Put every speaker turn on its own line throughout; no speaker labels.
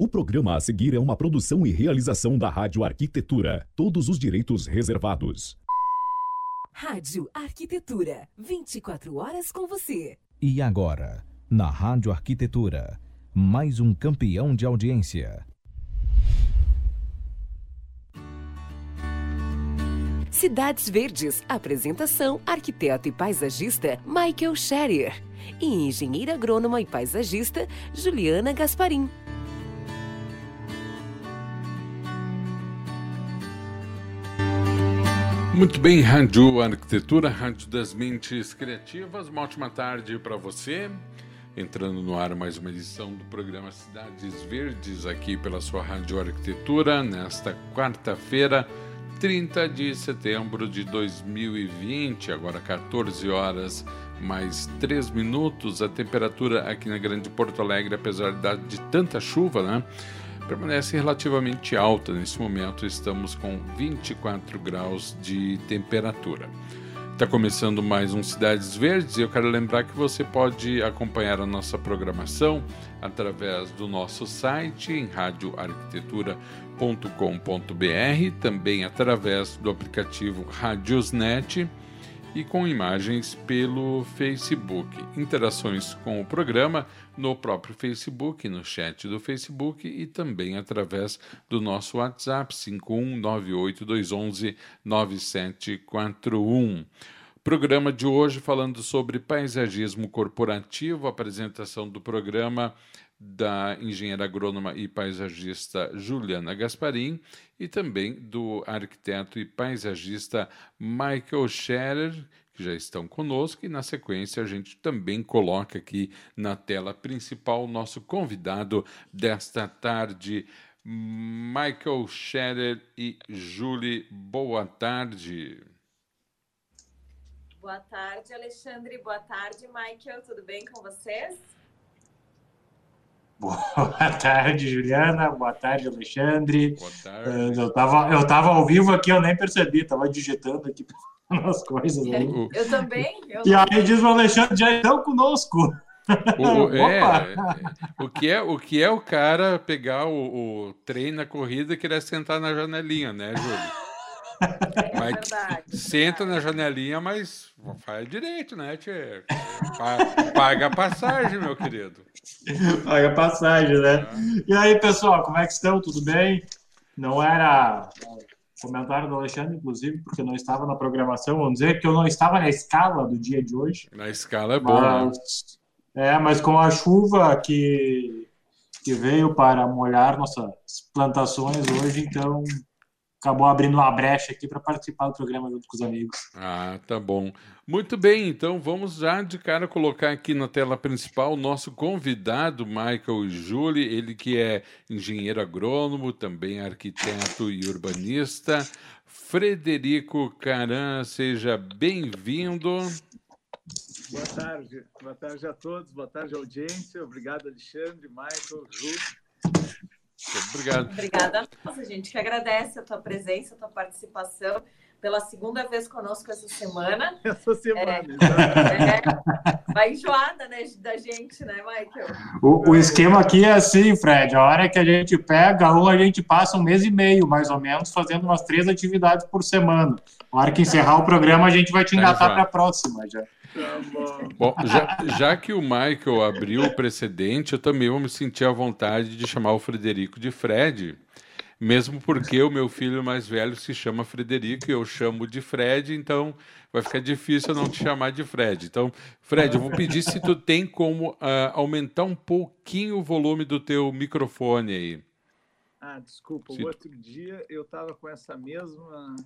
O programa a seguir é uma produção e realização da Rádio Arquitetura. Todos os direitos reservados.
Rádio Arquitetura. 24 horas com você.
E agora, na Rádio Arquitetura, mais um campeão de audiência.
Cidades Verdes. Apresentação: arquiteto e paisagista Michael Scherer. E engenheira agrônoma e paisagista Juliana Gasparim.
Muito bem, Rádio Arquitetura, Rádio das Mentes Criativas. Uma ótima tarde para você. Entrando no ar mais uma edição do programa Cidades Verdes aqui pela sua Rádio Arquitetura nesta quarta-feira, 30 de setembro de 2020, agora 14 horas mais 3 minutos. A temperatura aqui na Grande Porto Alegre, apesar de tanta chuva, né? Permanece relativamente alta. Nesse momento estamos com 24 graus de temperatura. Está começando mais um Cidades Verdes e eu quero lembrar que você pode acompanhar a nossa programação através do nosso site em radioarquitetura.com.br, também através do aplicativo Radiosnet e com imagens pelo Facebook. Interações com o programa no próprio Facebook, no chat do Facebook e também através do nosso WhatsApp 51982119741. Programa de hoje falando sobre paisagismo corporativo, apresentação do programa da engenheira agrônoma e paisagista Juliana Gasparim e também do arquiteto e paisagista Michael Scherer, que já estão conosco, e na sequência a gente também coloca aqui na tela principal o nosso convidado desta tarde, Michael Scherer e Julie. Boa tarde.
Boa tarde, Alexandre. Boa tarde, Michael. Tudo bem com vocês?
Boa tarde, Juliana. Boa tarde, Alexandre.
Boa tarde.
Eu estava eu tava ao vivo aqui, eu nem percebi, estava digitando aqui as coisas. Aí.
Eu também. Eu
e aí diz o Alexandre, já estão conosco.
O, é, o, que é, o que é o cara pegar o, o trem na corrida e querer sentar na janelinha, né, Júlio?
É mas verdade.
Senta na janelinha, mas faz direito, né, Tchê? Paga a passagem, meu querido.
Paga a passagem, né? É. E aí, pessoal, como é que estão? Tudo bem? Não era comentário do Alexandre, inclusive, porque não estava na programação. Vamos dizer que eu não estava na escala do dia de hoje.
Na escala é bom, né?
mas, né? É, mas com a chuva que, que veio para molhar nossas plantações hoje, então acabou abrindo uma brecha aqui para participar do programa junto com os amigos.
Ah, tá bom. Muito bem, então vamos já de cara colocar aqui na tela principal o nosso convidado, Michael Julie, ele que é engenheiro agrônomo, também arquiteto e urbanista. Frederico Caran, seja bem-vindo.
Boa tarde, boa tarde a todos, boa tarde audiência, obrigado Alexandre, Michael, Ju.
Obrigado.
Obrigada nossa, gente, que agradece a tua presença, a tua participação pela segunda vez conosco essa semana.
Essa semana,
é, é, vai enjoada né, da gente, né, Michael?
O, o, esquema aqui é assim, Fred, a hora que a gente pega um, a gente passa um mês e meio, mais ou menos, fazendo umas três atividades por semana. A hora que encerrar o programa, a gente vai te engatar para a próxima já.
Tá bom.
bom já, já, que o Michael abriu o precedente, eu também vou me sentir à vontade de chamar o Frederico de Fred, mesmo porque o meu filho mais velho se chama Frederico e eu chamo de Fred, então vai ficar difícil eu não te chamar de Fred. Então, Fred, eu vou pedir se tu tem como uh, aumentar um pouquinho o volume do teu microfone aí.
Ah, desculpa, se o outro dia eu estava com essa mesma.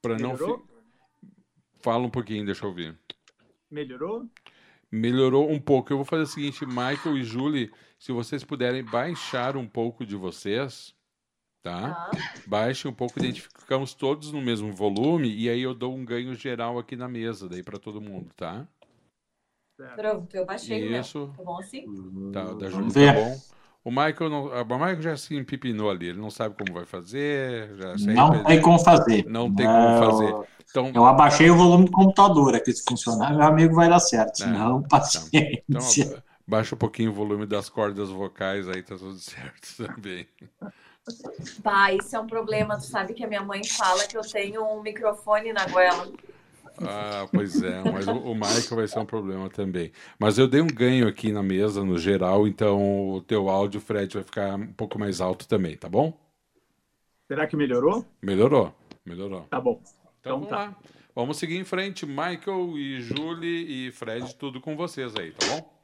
Para não. Fi... Fala um pouquinho, deixa eu ouvir.
Melhorou?
Melhorou um pouco. Eu vou fazer o seguinte, Michael e Julie, se vocês puderem baixar um pouco de vocês, tá? Baixe um pouco, identificamos todos no mesmo volume e aí eu dou um ganho geral aqui na mesa daí para todo mundo, tá?
Pronto, eu baixei
Isso.
Tá bom assim?
Tá, da Julie tá bom. O Michael, não, o Michael já se empipinou ali, ele não sabe como vai fazer. Já
não tem como fazer.
Não tem como fazer.
Então, eu abaixei o volume do computador aqui, se funcionar, meu amigo vai dar certo. Senão, não, paciência.
Então, baixa um pouquinho o volume das cordas vocais, aí tá tudo certo também.
Bah, isso é um problema. Tu sabe que a minha mãe fala que eu tenho um microfone na goela.
Ah, pois é, mas o, o Michael vai ser um problema também. Mas eu dei um ganho aqui na mesa, no geral, então o teu áudio, Fred, vai ficar um pouco mais alto também, tá bom?
Será que melhorou?
Melhorou, melhorou.
Tá bom.
Então, então vamos tá. lá. Vamos seguir em frente. Michael e Julie e Fred, tudo com vocês aí, tá bom?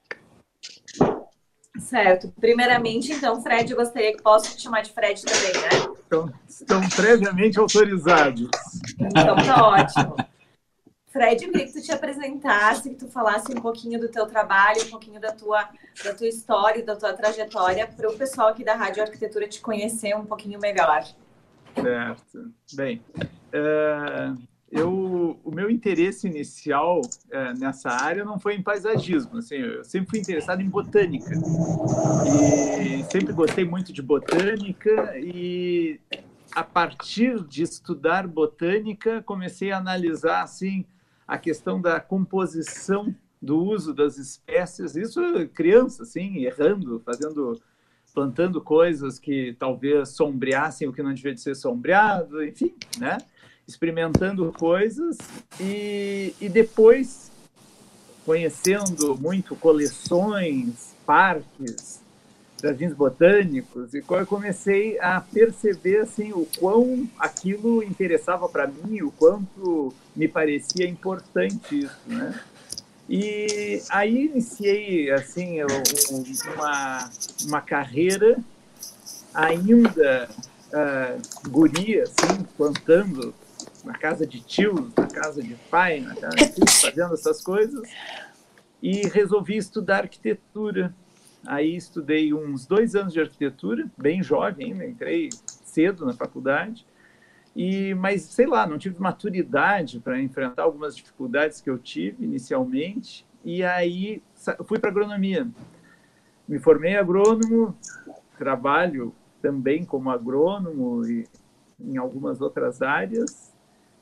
Certo. Primeiramente, então, Fred, eu gostaria que posso te chamar de Fred também, né?
Então, estão previamente autorizados.
Então tá ótimo. Fred, eu queria que tu te apresentasse, que tu falasse um pouquinho do teu trabalho, um pouquinho da tua, da tua história, da tua trajetória, para o pessoal aqui da Rádio Arquitetura te conhecer um pouquinho melhor.
Certo. Bem, é, eu, o meu interesse inicial é, nessa área não foi em paisagismo, assim, eu sempre fui interessado em botânica e sempre gostei muito de botânica e a partir de estudar botânica comecei a analisar assim a questão da composição do uso das espécies, isso criança assim, errando, fazendo plantando coisas que talvez sombreassem o que não devia de ser sombreado, enfim, né? experimentando coisas e, e depois conhecendo muito coleções, parques, jardins botânicos e eu comecei a perceber assim o quão aquilo interessava para mim, o quanto me parecia importante isso, né? E aí iniciei assim uma uma carreira ainda uh, guria, assim, plantando na casa de tios, na casa de pai, na casa de tios, fazendo essas coisas. E resolvi estudar arquitetura. Aí estudei uns dois anos de arquitetura, bem jovem ainda, entrei cedo na faculdade. E, mas sei lá, não tive maturidade para enfrentar algumas dificuldades que eu tive inicialmente. E aí fui para agronomia. Me formei agrônomo, trabalho também como agrônomo e em algumas outras áreas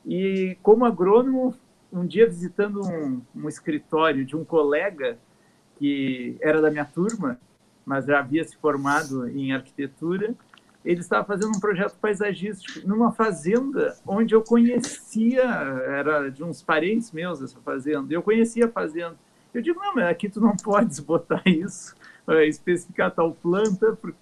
e como agrônomo, um dia visitando um, um escritório de um colega que era da minha turma, mas já havia se formado em arquitetura, ele estava fazendo um projeto paisagístico numa fazenda onde eu conhecia, era de uns parentes meus essa fazenda, eu conhecia a fazenda. Eu digo, não, mas aqui tu não podes botar isso, especificar tal planta por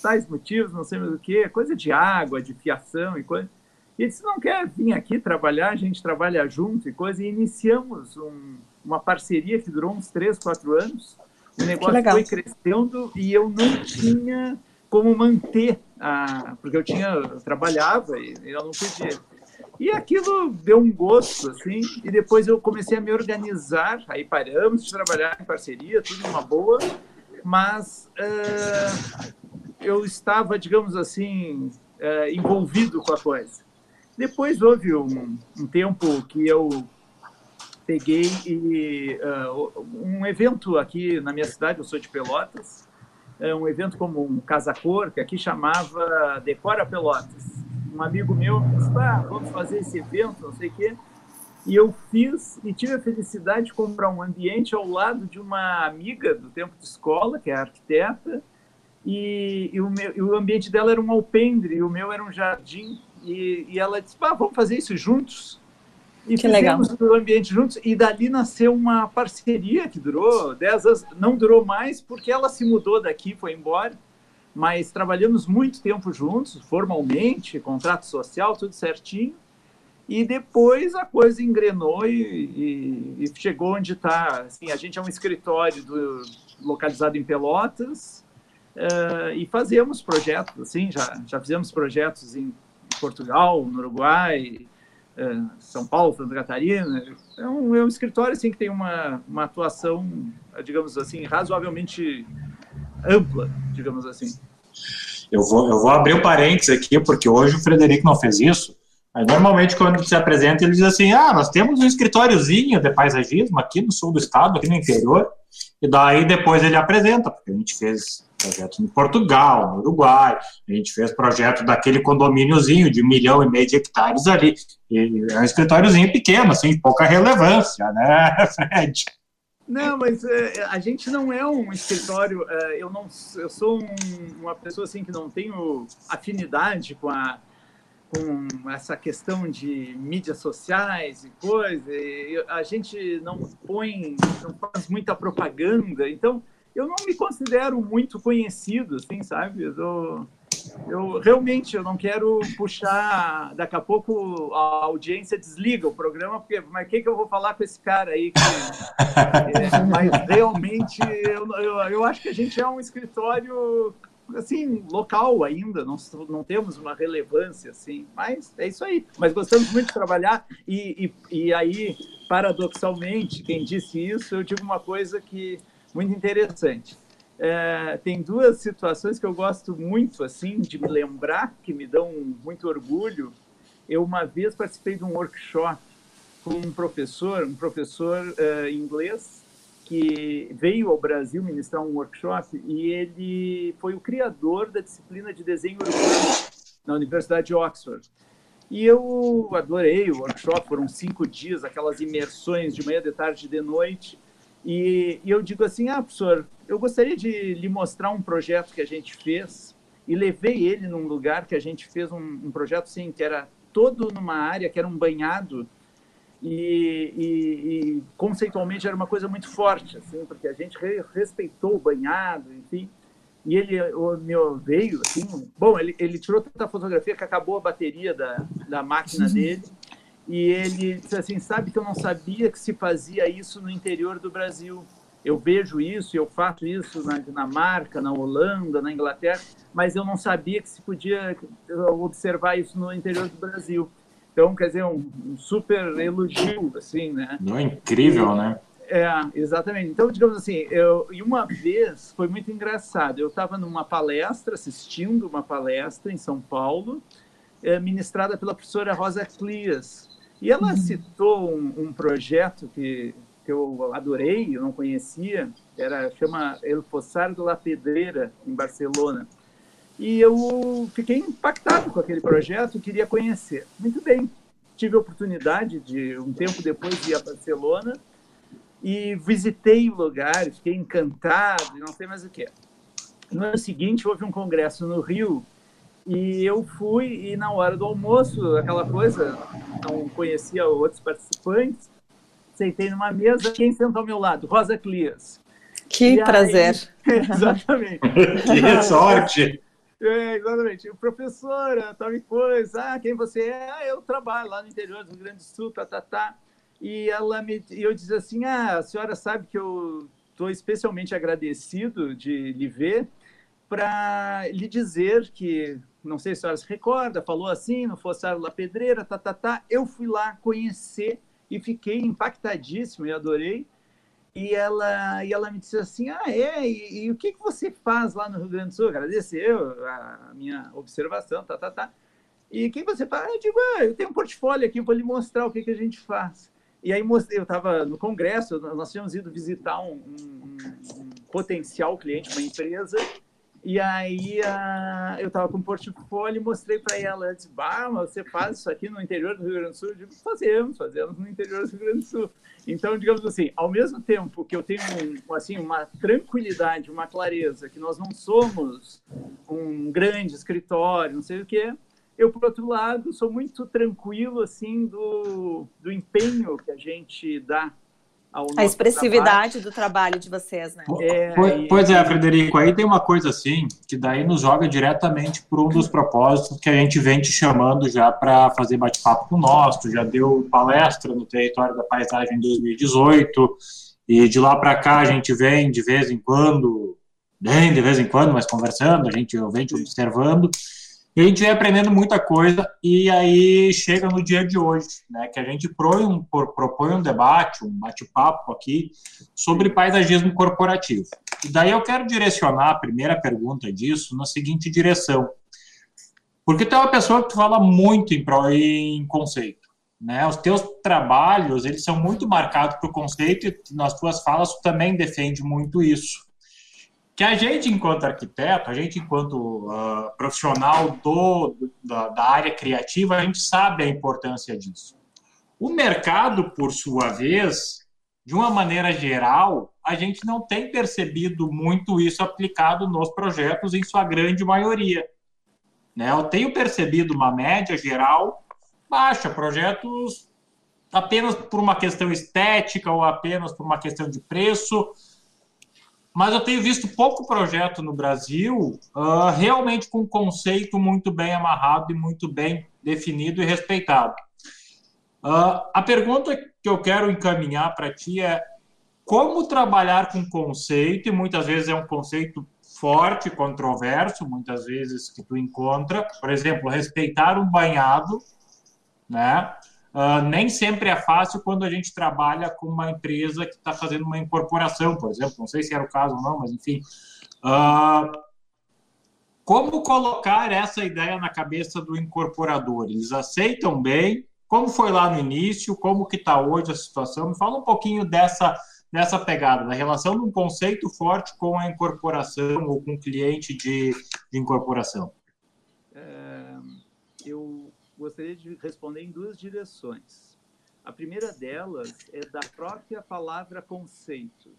tais motivos, não sei mais o que, coisa de água, de fiação e coisa. E ele disse, não quer vir aqui trabalhar, a gente trabalha junto e coisa. E iniciamos um, uma parceria que durou uns três, quatro anos. O negócio foi crescendo e eu não tinha como manter, a, porque eu tinha eu trabalhava e eu não podia. E aquilo deu um gosto, assim, e depois eu comecei a me organizar, aí paramos de trabalhar em parceria, tudo uma boa, mas uh, eu estava, digamos assim, uh, envolvido com a coisa. Depois houve um, um tempo que eu peguei e, uh, um evento aqui na minha cidade, eu sou de Pelotas, é um evento como um casa-cor, que aqui chamava Decora Pelotas. Um amigo meu disse, ah, vamos fazer esse evento, não sei o quê. E eu fiz e tive a felicidade de comprar um ambiente ao lado de uma amiga do tempo de escola, que é arquiteta, e, e, o, meu, e o ambiente dela era um alpendre, e o meu era um jardim e, e ela disse, ah, vamos fazer isso juntos. E que fizemos legal. o ambiente juntos. E dali nasceu uma parceria que durou 10 anos. Não durou mais porque ela se mudou daqui, foi embora. Mas trabalhamos muito tempo juntos, formalmente, contrato social, tudo certinho. E depois a coisa engrenou e, e, e chegou onde está. Assim, a gente é um escritório do, localizado em Pelotas uh, e fazemos projetos. Assim, já, já fizemos projetos em Portugal, no Uruguai, São Paulo, Santa Catarina. É um, é um escritório assim, que tem uma, uma atuação, digamos assim, razoavelmente ampla, digamos assim.
Eu vou, eu vou abrir um parênteses aqui, porque hoje o Frederico não fez isso. Mas normalmente, quando se apresenta, ele diz assim: ah, nós temos um escritóriozinho de paisagismo aqui no sul do estado, aqui no interior. E daí depois ele apresenta, porque a gente fez projetos em Portugal, no Uruguai, a gente fez projeto daquele condomíniozinho de um milhão e meio de hectares ali. E é um escritóriozinho pequeno, assim, pouca relevância, né, Fred?
Não, mas é, a gente não é um escritório. É, eu não, eu sou um, uma pessoa assim que não tenho afinidade com a com essa questão de mídias sociais e coisa. A gente não põe, não faz muita propaganda. Então, eu não me considero muito conhecido, assim, sabe? Eu, eu realmente eu não quero puxar. Daqui a pouco a audiência desliga o programa, porque mas o que, que eu vou falar com esse cara aí? Que, é, mas realmente eu, eu, eu acho que a gente é um escritório assim local ainda, não, não temos uma relevância assim, mas é isso aí. Mas gostamos muito de trabalhar e, e, e aí paradoxalmente quem disse isso eu digo uma coisa que muito interessante é, tem duas situações que eu gosto muito assim de me lembrar, que me dão muito orgulho. Eu uma vez participei de um workshop com um professor, um professor uh, inglês que veio ao Brasil ministrar um workshop e ele foi o criador da disciplina de desenho urbano na Universidade de Oxford. E eu adorei o workshop, foram cinco dias, aquelas imersões de manhã, de tarde e de noite. E, e eu digo assim, ah, professor, eu gostaria de lhe mostrar um projeto que a gente fez e levei ele num lugar que a gente fez um, um projeto assim que era todo numa área que era um banhado. E, e, e, conceitualmente era uma coisa muito forte assim porque a gente re, respeitou o banhado enfim. E ele o meu veio assim bom ele, ele tirou tanta fotografia que acabou a bateria da, da máquina dele e ele disse assim sabe que eu não sabia que se fazia isso no interior do Brasil eu vejo isso, eu faço isso na Dinamarca, na Holanda, na Inglaterra, mas eu não sabia que se podia observar isso no interior do Brasil. Então, quer dizer, um, um super elogio, assim, né?
Não é incrível, né?
É, exatamente. Então, digamos assim, eu, e uma vez foi muito engraçado. Eu estava numa palestra, assistindo uma palestra em São Paulo, é, ministrada pela professora Rosa Clias. E ela uhum. citou um, um projeto que que eu adorei, eu não conhecia, era chama El Fossar de la Pedreira, em Barcelona. E eu fiquei impactado com aquele projeto, queria conhecer. Muito bem, tive a oportunidade de, um tempo depois, ir a Barcelona e visitei o lugar, fiquei encantado e não sei mais o que. No ano seguinte, houve um congresso no Rio e eu fui e na hora do almoço, aquela coisa, não conhecia outros participantes, sentei numa mesa, quem sentou ao meu lado? Rosa Clias.
Que e prazer.
Aí, exatamente.
que sorte!
É, exatamente. Professora, tal coisa, ah, quem você é? Ah, eu trabalho lá no interior do Rio Grande do Sul, tá, tá, tá. E ela me, e eu disse assim, ah, a senhora sabe que eu estou especialmente agradecido de lhe ver para lhe dizer que, não sei se a senhora se recorda, falou assim, no Fossar La Pedreira, tá, tá, tá. Eu fui lá conhecer e fiquei impactadíssimo e adorei. E ela, e ela me disse assim: Ah, é? E, e, o que, que você faz lá no Rio Grande do Sul? Agradeceu a minha observação, tá, tá, tá. E o que você faz? Eu digo: ah, Eu tenho um portfólio aqui, vou lhe mostrar o que, que a gente faz. E aí eu estava no congresso, nós tínhamos ido visitar um, um, um potencial cliente, uma empresa, e aí uh, eu estava com um portfólio e mostrei para ela. Ela disse, bah, mas você faz isso aqui no interior do Rio Grande do Sul? Eu digo, fazemos, fazemos no interior do Rio Grande do Sul. Então, digamos assim, ao mesmo tempo que eu tenho um, assim, uma tranquilidade, uma clareza, que nós não somos um grande escritório, não sei o quê, eu, por outro lado, sou muito tranquilo assim do, do empenho que a gente dá
a expressividade trabalho. do trabalho de vocês, né?
É, pois, pois, é, Frederico, aí tem uma coisa assim, que daí nos joga diretamente para um dos propósitos que a gente vem te chamando já para fazer bate-papo com nós, tu já deu palestra no Território da Paisagem em 2018, e de lá para cá a gente vem de vez em quando, bem de vez em quando, mas conversando, a gente vem te observando, e a gente vem aprendendo muita coisa e aí chega no dia de hoje, né, que a gente propõe um, propõe um debate, um bate-papo aqui sobre paisagismo corporativo. E daí eu quero direcionar a primeira pergunta disso na seguinte direção. Porque tu é uma pessoa que fala muito em, em conceito. Né? Os teus trabalhos, eles são muito marcados por conceito e nas tuas falas tu também defende muito isso que a gente, enquanto arquiteto, a gente, enquanto uh, profissional do, da, da, área criativa, a gente sabe a importância disso. O mercado, por sua vez, de uma maneira geral, a gente não tem percebido muito isso aplicado nos projetos, em sua grande maioria. Né? Eu tenho percebido uma média geral baixa, projetos apenas por uma questão estética ou apenas por uma questão de preço. Mas eu tenho visto pouco projeto no Brasil uh, realmente com um conceito muito bem amarrado e muito bem definido e respeitado. Uh, a pergunta que eu quero encaminhar para ti é como trabalhar com conceito, e muitas vezes é um conceito forte, controverso, muitas vezes que tu encontra, por exemplo, respeitar um banhado, né? Uh, nem sempre é fácil quando a gente trabalha com uma empresa que está fazendo uma incorporação, por exemplo. Não sei se era o caso ou não, mas enfim. Uh, como colocar essa ideia na cabeça do incorporador? Eles aceitam bem? Como foi lá no início? Como que está hoje a situação? Me fala um pouquinho dessa dessa pegada, da relação de um conceito forte com a incorporação ou com o cliente de, de incorporação.
É, eu gostaria de responder em duas direções. A primeira delas é da própria palavra conceito.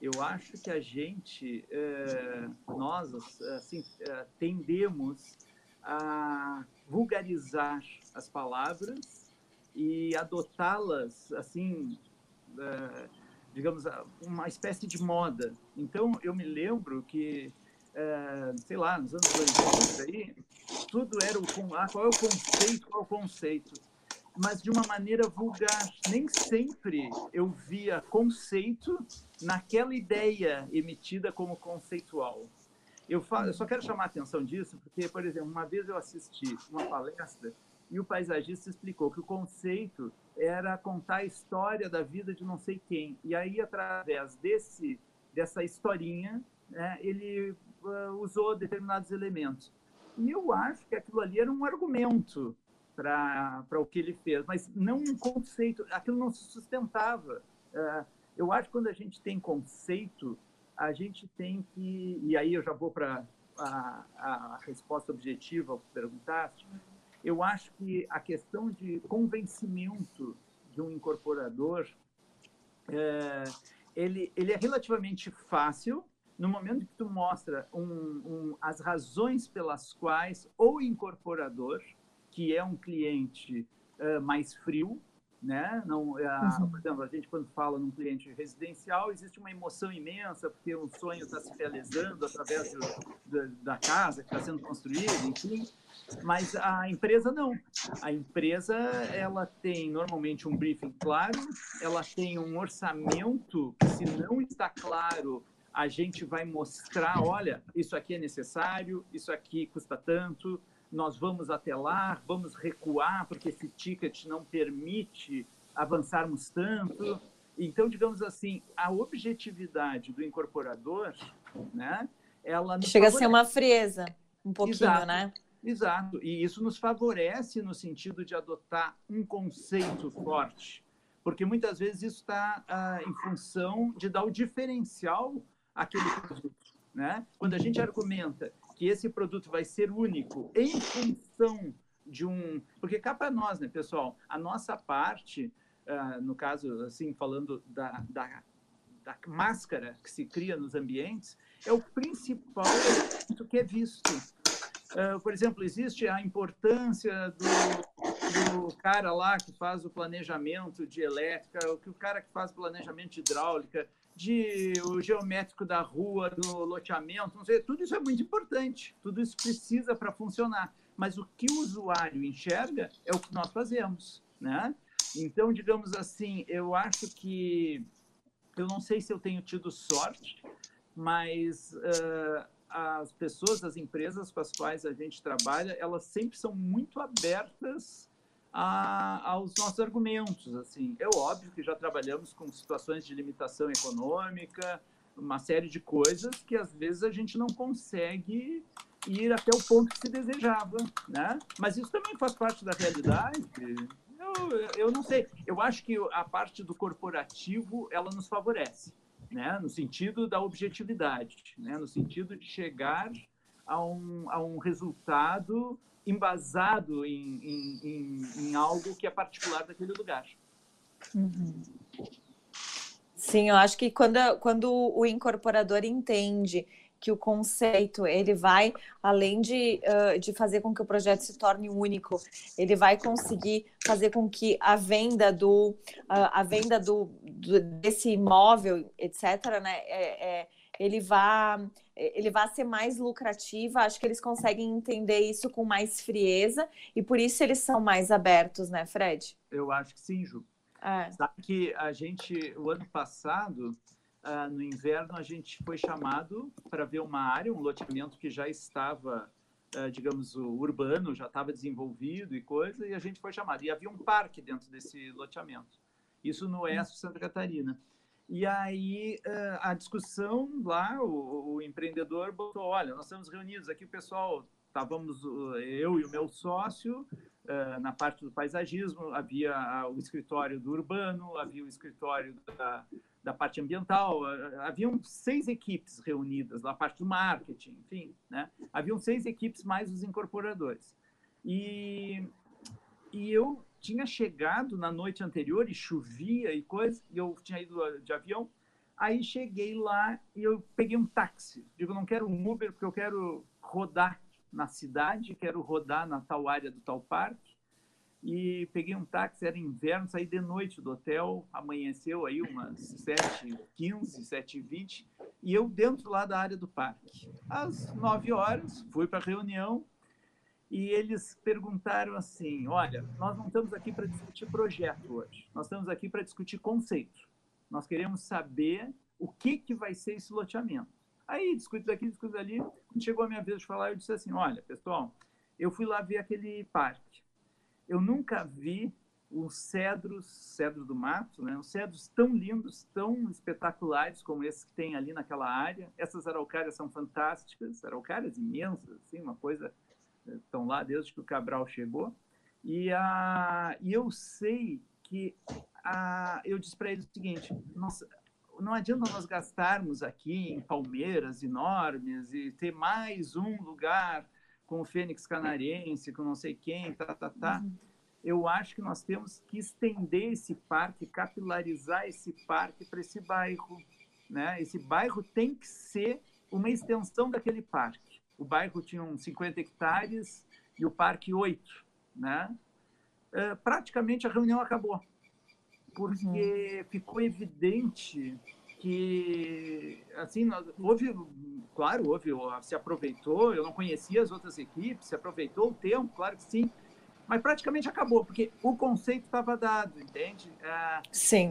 Eu acho que a gente, é, nós, assim, é, tendemos a vulgarizar as palavras e adotá-las, assim, é, digamos, uma espécie de moda. Então, eu me lembro que, sei lá, nos anos 2000, aí, tudo era o ah, qual é o conceito, qual é o conceito, mas de uma maneira vulgar. Nem sempre eu via conceito naquela ideia emitida como conceitual. Eu, falo, eu só quero chamar a atenção disso porque, por exemplo, uma vez eu assisti uma palestra e o paisagista explicou que o conceito era contar a história da vida de não sei quem. E aí, através desse dessa historinha, né, ele uh, usou determinados elementos. E eu acho que aquilo ali era um argumento para o que ele fez, mas não um conceito. Aquilo não se sustentava. Uh, eu acho que quando a gente tem conceito, a gente tem que. E aí eu já vou para a, a, resposta objetiva que perguntaste. Eu acho que a questão de convencimento de um incorporador é, ele, ele é relativamente fácil no momento que tu mostra um, um, as razões pelas quais o incorporador, que é um cliente uh, mais frio, né? Não, uh, uhum. por exemplo, a gente quando fala num cliente residencial existe uma emoção imensa porque o sonho está se realizando através do, do, da casa que está sendo construída, enfim. Mas a empresa não. A empresa ela tem normalmente um briefing claro, ela tem um orçamento que se não está claro a gente vai mostrar, olha, isso aqui é necessário, isso aqui custa tanto, nós vamos até lá, vamos recuar porque esse ticket não permite avançarmos tanto. Então, digamos assim, a objetividade do incorporador, né? Ela
chega favorece. a ser uma frieza, um pouquinho,
Exato.
né?
Exato. E isso nos favorece no sentido de adotar um conceito forte, porque muitas vezes isso está ah, em função de dar o diferencial àquele produto. Né? Quando a gente argumenta que esse produto vai ser único em função de um. Porque cá para nós, né, pessoal, a nossa parte, uh, no caso, assim, falando da, da, da, máscara que se cria nos ambientes, é o principal elemento que é visto. Uh, por exemplo, existe a importância do, do, cara lá que faz o planejamento de elétrica, o que o cara que faz planejamento de hidráulica, de o geométrico da rua, do loteamento, não sei, tudo isso é muito importante, tudo isso precisa para funcionar. Mas o que o usuário enxerga é o que nós fazemos, né? Então, digamos assim, eu acho que eu não sei se eu tenho tido sorte, mas uh, as pessoas, as empresas com as quais a gente trabalha, elas sempre são muito abertas a, aos nossos argumentos. Assim, é óbvio que já trabalhamos com situações de limitação econômica, uma série de coisas que às vezes a gente não consegue ir até o ponto que se desejava, né? Mas isso também faz parte da realidade. Eu, eu não sei. Eu acho que a parte do corporativo ela nos favorece, né? No sentido da objetividade, né? No sentido de chegar a um, a um resultado embasado em, em, em, em, algo que é particular daquele lugar.
Uhum. Sim, eu acho que quando, quando o incorporador entende que o conceito ele vai além de, uh, de fazer com que o projeto se torne único, ele vai conseguir fazer com que a venda do uh, a venda do, do, desse imóvel, etc., né, é, é, ele vá ele vai ser mais lucrativa. Acho que eles conseguem entender isso com mais frieza e por isso eles são mais abertos, né, Fred?
Eu acho que sim, Ju. É. Sabe que a gente, o ano passado, uh, no inverno, a gente foi chamado para ver uma área, um loteamento que já estava, uh, digamos, urbano, já estava desenvolvido e coisa, e a gente foi chamado. E havia um parque dentro desse loteamento. Isso no oeste de Santa Catarina. E aí a discussão lá, o, o, empreendedor botou, olha, nós estamos reunidos aqui, o pessoal, estávamos eu e o meu sócio, na parte do paisagismo, havia o escritório do urbano, havia o escritório da, da parte ambiental, haviam seis equipes reunidas, a parte do marketing, enfim, né? Haviam seis equipes mais os incorporadores. E, e eu tinha chegado na noite anterior e chovia e coisa, e eu tinha ido de avião. Aí cheguei lá e eu peguei um táxi. Digo, não quero um Uber porque eu quero rodar na cidade, quero rodar na tal área do tal parque. E peguei um táxi, era inverno, saí de noite do hotel, amanheceu aí umas 7h15, 7h20, e eu dentro lá da área do parque. Às 9 horas, fui para a reunião, e eles perguntaram assim: olha, nós não estamos aqui para discutir projeto hoje, nós estamos aqui para discutir conceito. Nós queremos saber o que, que vai ser esse loteamento. Aí, discute daqui, discute ali. Quando chegou a minha vez de falar, eu disse assim: olha, pessoal, eu fui lá ver aquele parque. Eu nunca vi os cedros, cedros do mato, né? Os cedros tão lindos, tão espetaculares como esses que tem ali naquela área. Essas araucárias são fantásticas, araucárias imensas, assim, uma coisa estão lá desde que o Cabral chegou. E, a, e eu sei que a, eu disse para eles o seguinte: nossa, não adianta nós gastarmos aqui em palmeiras enormes e ter mais um lugar com o Fênix Canariense, com não sei quem, tá, tá, tá. Uhum. Eu acho que nós temos que estender esse parque, capilarizar esse parque para esse bairro. Né? Esse bairro tem que ser uma extensão daquele parque o bairro tinha uns 50 hectares e o parque 8, né? É, praticamente a reunião acabou, porque uhum. ficou evidente que, assim, houve, claro, houve, se aproveitou, eu não conhecia as outras equipes, se aproveitou o tempo, claro que sim, mas praticamente acabou, porque o conceito estava dado, entende?
É, sim.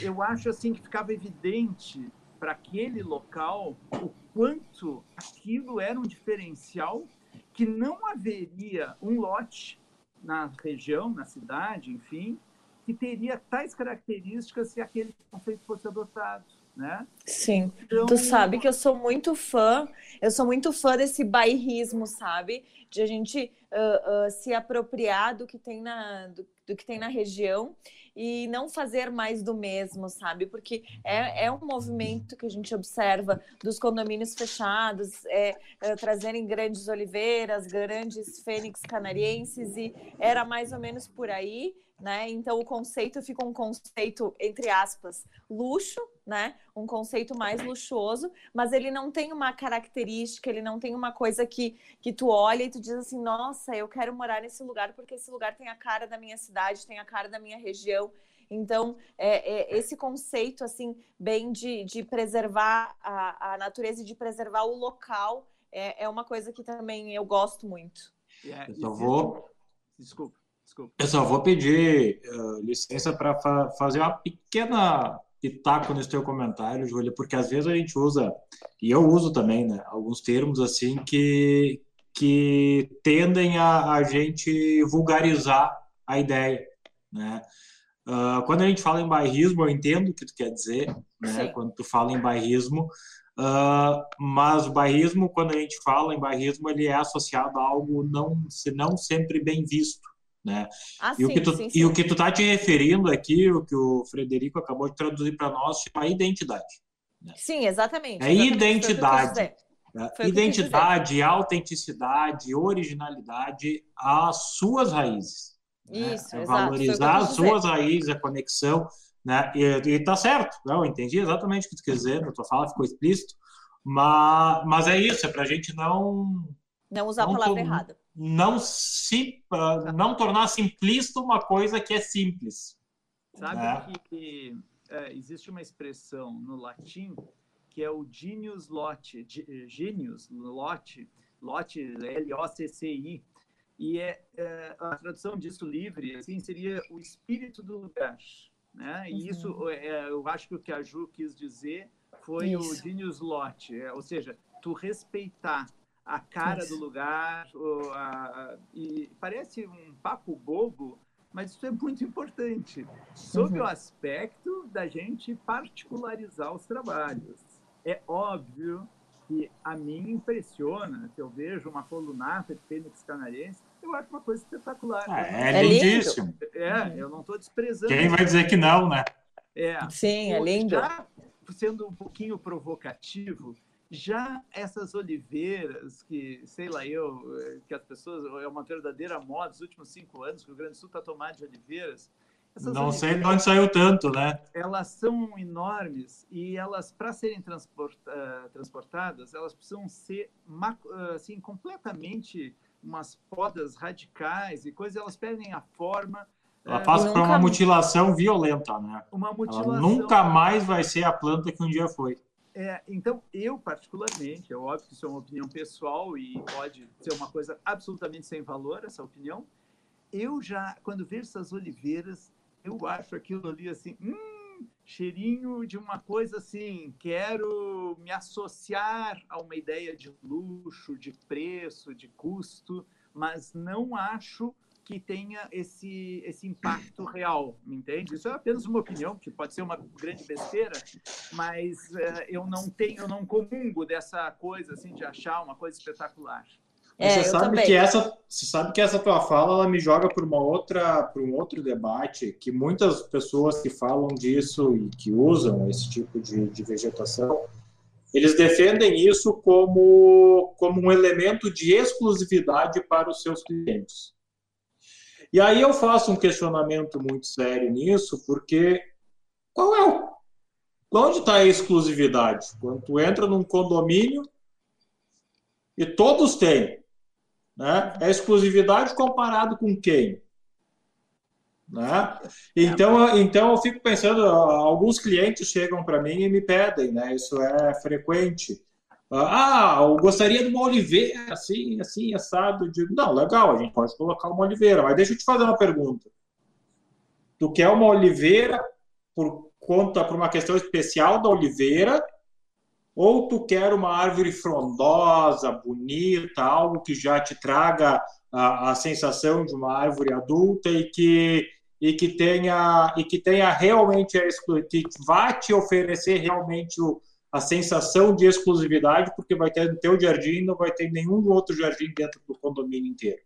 Eu acho, assim, que ficava evidente para aquele local o quanto aquilo era um diferencial que não haveria um lote na região, na cidade, enfim, que teria tais características se aquele conceito fosse adotado. Né?
Sim. Então... Tu sabe que eu sou muito fã, eu sou muito fã desse bairrismo, sabe? De a gente uh, uh, se apropriar do que tem na, do, do, que tem na região e não fazer mais do mesmo, sabe? Porque é, é um movimento que a gente observa dos condomínios fechados, é, é, trazerem grandes oliveiras, grandes fênix canarienses, e era mais ou menos por aí né? Então o conceito fica um conceito entre aspas luxo, né? Um conceito mais luxuoso, mas ele não tem uma característica, ele não tem uma coisa que que tu olha e tu diz assim, nossa, eu quero morar nesse lugar porque esse lugar tem a cara da minha cidade, tem a cara da minha região. Então, é, é esse conceito, assim, bem de, de preservar a, a natureza e de preservar o local é, é uma coisa que também eu gosto muito.
É, eu só vou... Desculpa. Desculpa. Eu só vou pedir uh, licença para fa fazer uma pequena pitaco nesse teu comentário, Júlia, porque às vezes a gente usa, e eu uso também, né, alguns termos assim que, que tendem a, a gente vulgarizar a ideia, né? Uh, quando a gente fala em bairrismo, eu entendo o que tu quer dizer, né? Quando tu fala em bairrismo, uh, mas o bairrismo, quando a gente fala em bairrismo, ele é associado a algo não, se não sempre bem visto, né? Ah, e, sim, o que tu, sim, sim. e o que tu tá te referindo aqui, o que o Frederico acabou de traduzir para nós, chama identidade.
Né? Sim, exatamente.
É exatamente identidade. É, identidade, autenticidade, originalidade, as suas raízes.
Né? Isso,
né? Valorizar as suas raízes, a conexão. Né? E, e tá certo, eu entendi exatamente o que tu quer dizer, na tua fala ficou explícito, mas, mas é isso, é para a gente não.
Não usar não a palavra errada.
Não, se, uh, não tornar simplista uma coisa que é simples.
Sabe né? que é, existe uma expressão no latim que é o genius loci, genius loci, loci, L-O-C-C-I, e é, é, a tradução disso livre assim seria o espírito do lugar, né? E uhum. isso é, eu acho que o que a Ju quis dizer foi isso. o genius loci, é, ou seja, tu respeitar a cara isso. do lugar, o, a, e parece um papo bobo, mas isso é muito importante, sob uhum. o aspecto da gente particularizar os trabalhos. É óbvio que a mim impressiona, se eu vejo uma colunata de fênix canarense, eu acho uma coisa espetacular.
Ah, é, é lindíssimo.
É, eu não estou desprezando.
Quem vai dizer que não, né?
É. Sim, é lindo.
Já sendo um pouquinho provocativo, já essas oliveiras, que, sei lá, eu, que as pessoas, é uma verdadeira moda dos últimos cinco anos, que o Rio Grande do Sul está tomado de oliveiras.
Não sei de onde saiu tanto, né?
Elas são enormes e elas, para serem transporta, uh, transportadas, elas precisam ser assim, completamente umas podas radicais e coisas, elas perdem a forma.
Ela passa por uma mutilação violenta, né?
Uma mutilação. Ela
nunca mais vai ser a planta que um dia foi.
É, então, eu, particularmente, é óbvio que isso é uma opinião pessoal e pode ser uma coisa absolutamente sem valor, essa opinião. Eu já, quando vejo essas oliveiras, eu acho aquilo ali assim, hum, cheirinho de uma coisa assim, quero me associar a uma ideia de luxo, de preço, de custo, mas não acho que tenha esse, esse impacto real, me entende? Isso é apenas uma opinião, que pode ser uma grande besteira, mas uh, eu não tenho, eu não comungo dessa coisa assim de achar uma coisa espetacular.
É, você sabe também. que essa, você sabe que essa tua fala ela me joga para uma outra, para um outro debate que muitas pessoas que falam disso e que usam esse tipo de, de vegetação, eles defendem isso como como um elemento de exclusividade para os seus clientes. E aí eu faço um questionamento muito sério nisso, porque qual é o. Onde está a exclusividade? Quando tu entra num condomínio e todos têm. Né? É exclusividade comparado com quem? Né? Então, então eu fico pensando, alguns clientes chegam para mim e me pedem, né? Isso é frequente. Ah, eu gostaria de uma oliveira, assim, assim, assado. Digo, não, legal, a gente pode colocar uma oliveira, mas deixa eu te fazer uma pergunta. Tu quer uma oliveira por conta, por uma questão especial da oliveira, ou tu quer uma árvore frondosa, bonita, algo que já te traga a, a sensação de uma árvore adulta e que e que tenha e que tenha realmente a que vá te oferecer realmente o, a sensação de exclusividade, porque vai ter no teu jardim, não vai ter nenhum outro jardim dentro do condomínio inteiro.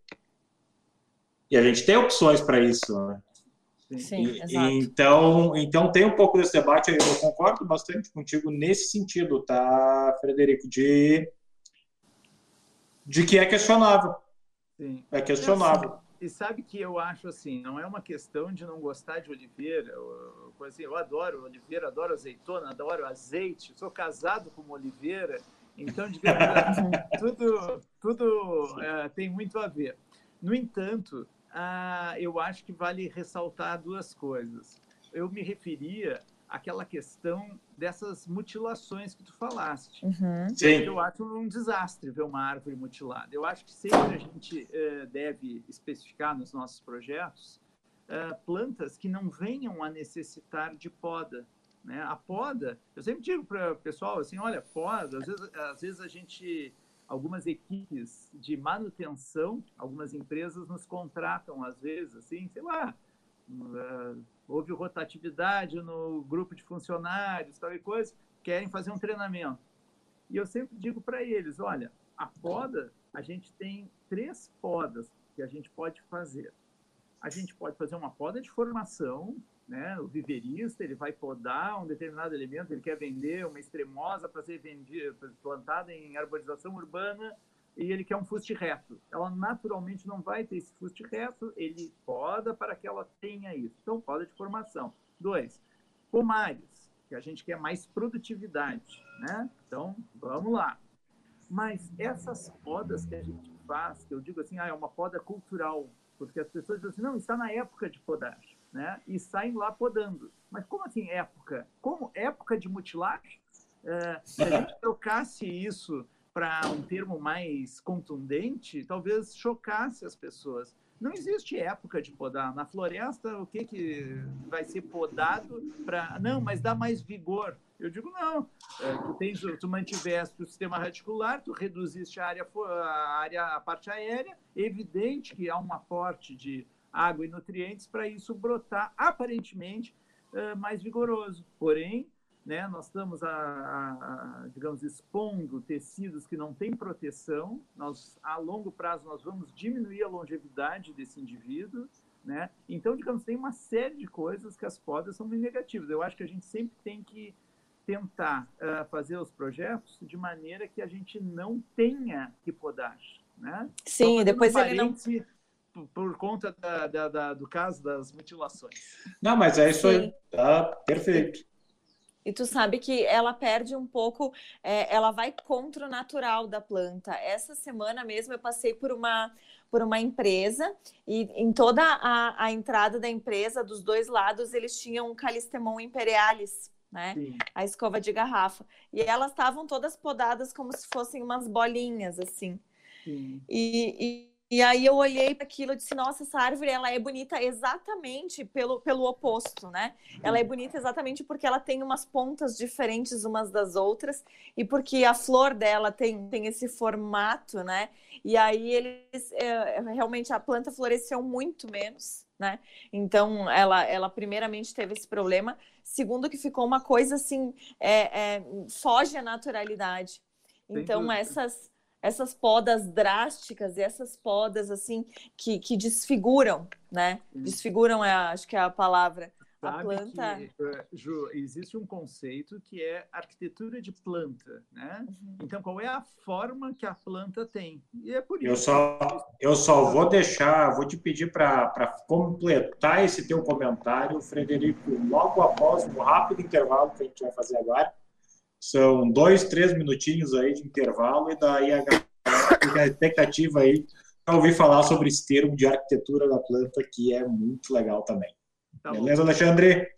E a gente tem opções para isso, né?
Sim,
e, exato. Então, então tem um pouco desse debate aí, eu concordo bastante contigo nesse sentido, tá, Frederico, de, de que é questionável.
Sim.
É questionável.
E sabe que eu acho assim, não é uma questão de não gostar de oliveira. Eu, eu adoro oliveira, adoro azeitona, adoro azeite. Sou casado com uma oliveira, então digamos, tudo, tudo é, tem muito a ver. No entanto, ah, eu acho que vale ressaltar duas coisas. Eu me referia àquela questão dessas mutilações que tu falaste.
Uhum.
Eu acho um desastre ver uma árvore mutilada. Eu acho que sempre a gente uh, deve especificar nos nossos projetos uh, plantas que não venham a necessitar de poda. Né? A poda, eu sempre digo para o pessoal assim, olha, poda, às vezes, às vezes a gente algumas equipes de manutenção, algumas empresas nos contratam às vezes, assim, sei lá, uh, houve rotatividade no grupo de funcionários, tal e coisa, querem fazer um treinamento. E eu sempre digo para eles, olha, a poda, a gente tem três podas que a gente pode fazer. A gente pode fazer uma poda de formação, né? O viverista, ele vai podar um determinado elemento, ele quer vender uma extremosa para ser vendida, plantada em arborização urbana, e ele quer um fuste reto. Ela naturalmente não vai ter esse fuste reto, ele poda para que ela tenha isso. Então, poda de formação. Dois, pomares, que a gente quer mais produtividade, né? Então, vamos lá. Mas essas podas que a gente faz, que eu digo assim, ah, é uma poda cultural, porque as pessoas dizem assim, não, está na época de podar, né? E saem lá podando. Mas como assim época? Como época de mutilar? Uh, se a gente trocasse isso para um termo mais contundente, talvez chocasse as pessoas. Não existe época de podar. Na floresta, o que, que vai ser podado para. Não, mas dá mais vigor. Eu digo, não. É, tu, tens, tu mantiveste o sistema radicular, tu reduziste a área, a área, a parte aérea, evidente que há um aporte de água e nutrientes para isso brotar aparentemente uh, mais vigoroso. Porém, né, nós estamos, a, a, a, digamos, expondo tecidos que não têm proteção. Nós, a longo prazo, nós vamos diminuir a longevidade desse indivíduo. Né? Então, digamos, tem uma série de coisas que as podas são bem negativas. Eu acho que a gente sempre tem que tentar uh, fazer os projetos de maneira que a gente não tenha que podar. Né?
Sim, depois ele não
por, por conta da, da, da, do caso das mutilações.
Não, mas é isso Sim. aí. Tá perfeito.
E tu sabe que ela perde um pouco, é, ela vai contra o natural da planta. Essa semana mesmo eu passei por uma por uma empresa e em toda a, a entrada da empresa, dos dois lados, eles tinham um Calistemon imperialis, né? Sim. A escova de garrafa. E elas estavam todas podadas como se fossem umas bolinhas, assim. Sim. E, e e aí eu olhei para aquilo e disse, nossa, essa árvore ela é bonita exatamente pelo, pelo oposto, né? Ela é bonita exatamente porque ela tem umas pontas diferentes umas das outras e porque a flor dela tem, tem esse formato, né? E aí eles é, realmente a planta floresceu muito menos, né? Então ela, ela primeiramente teve esse problema, segundo que ficou uma coisa assim é, é, foge à naturalidade. Então essas essas podas drásticas e essas podas assim que, que desfiguram, né? Desfiguram é, acho que é a palavra. Sabe a planta.
Que, eh, Ju, existe um conceito que é arquitetura de planta, né? Uhum. Então, qual é a forma que a planta tem? E é por
isso. Eu só, eu só vou deixar, vou te pedir para completar esse teu comentário, Frederico, logo após um rápido intervalo que a gente vai fazer agora são dois, três minutinhos aí de intervalo, e daí a, a expectativa aí para ouvir falar sobre esse termo de arquitetura da planta, que é muito legal também. Tá Beleza, Alexandre?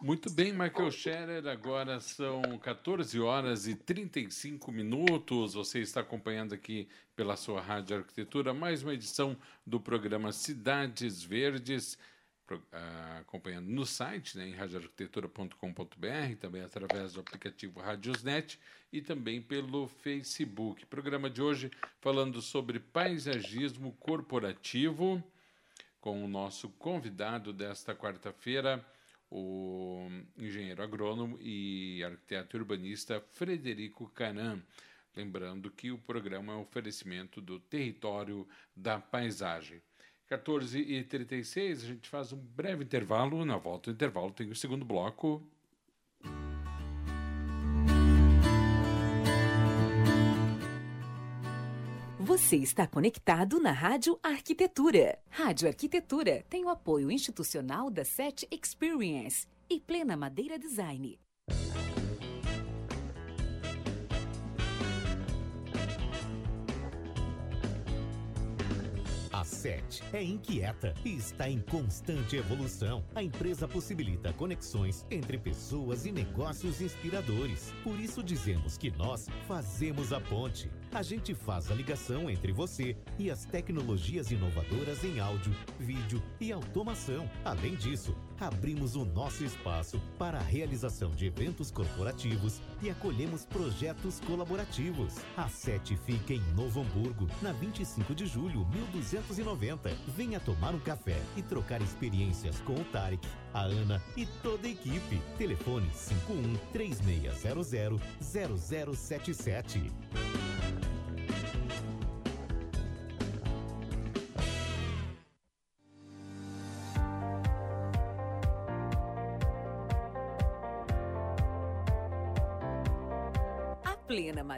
Muito bem, Michael Scherer. Agora são 14 horas e 35 minutos. Você está acompanhando aqui pela sua Rádio Arquitetura mais uma edição do programa Cidades Verdes uh, acompanhando no site, né, em radioarquitetura.com.br, também através do aplicativo Radiosnet e também pelo Facebook. Programa de hoje falando sobre paisagismo corporativo, com o nosso convidado desta quarta-feira, o engenheiro agrônomo e arquiteto urbanista Frederico Canan. Lembrando que o programa é um oferecimento do território da paisagem. 14 e 36 a gente faz um breve intervalo. Na volta do intervalo tem o segundo bloco.
Você está conectado na Rádio Arquitetura. Rádio Arquitetura tem o apoio institucional da SET Experience e Plena Madeira Design.
A SET é inquieta e está em constante evolução. A empresa possibilita conexões entre pessoas e negócios inspiradores. Por isso dizemos que nós fazemos a ponte a gente faz a ligação entre você e as tecnologias inovadoras em áudio, vídeo e automação. Além disso, abrimos o nosso espaço para a realização de eventos corporativos e acolhemos projetos colaborativos. A SET fica em Novo Hamburgo, na 25 de julho, 1290. Venha tomar um café e trocar experiências com o Tarek, a Ana e toda a equipe. Telefone 51 3600 0077.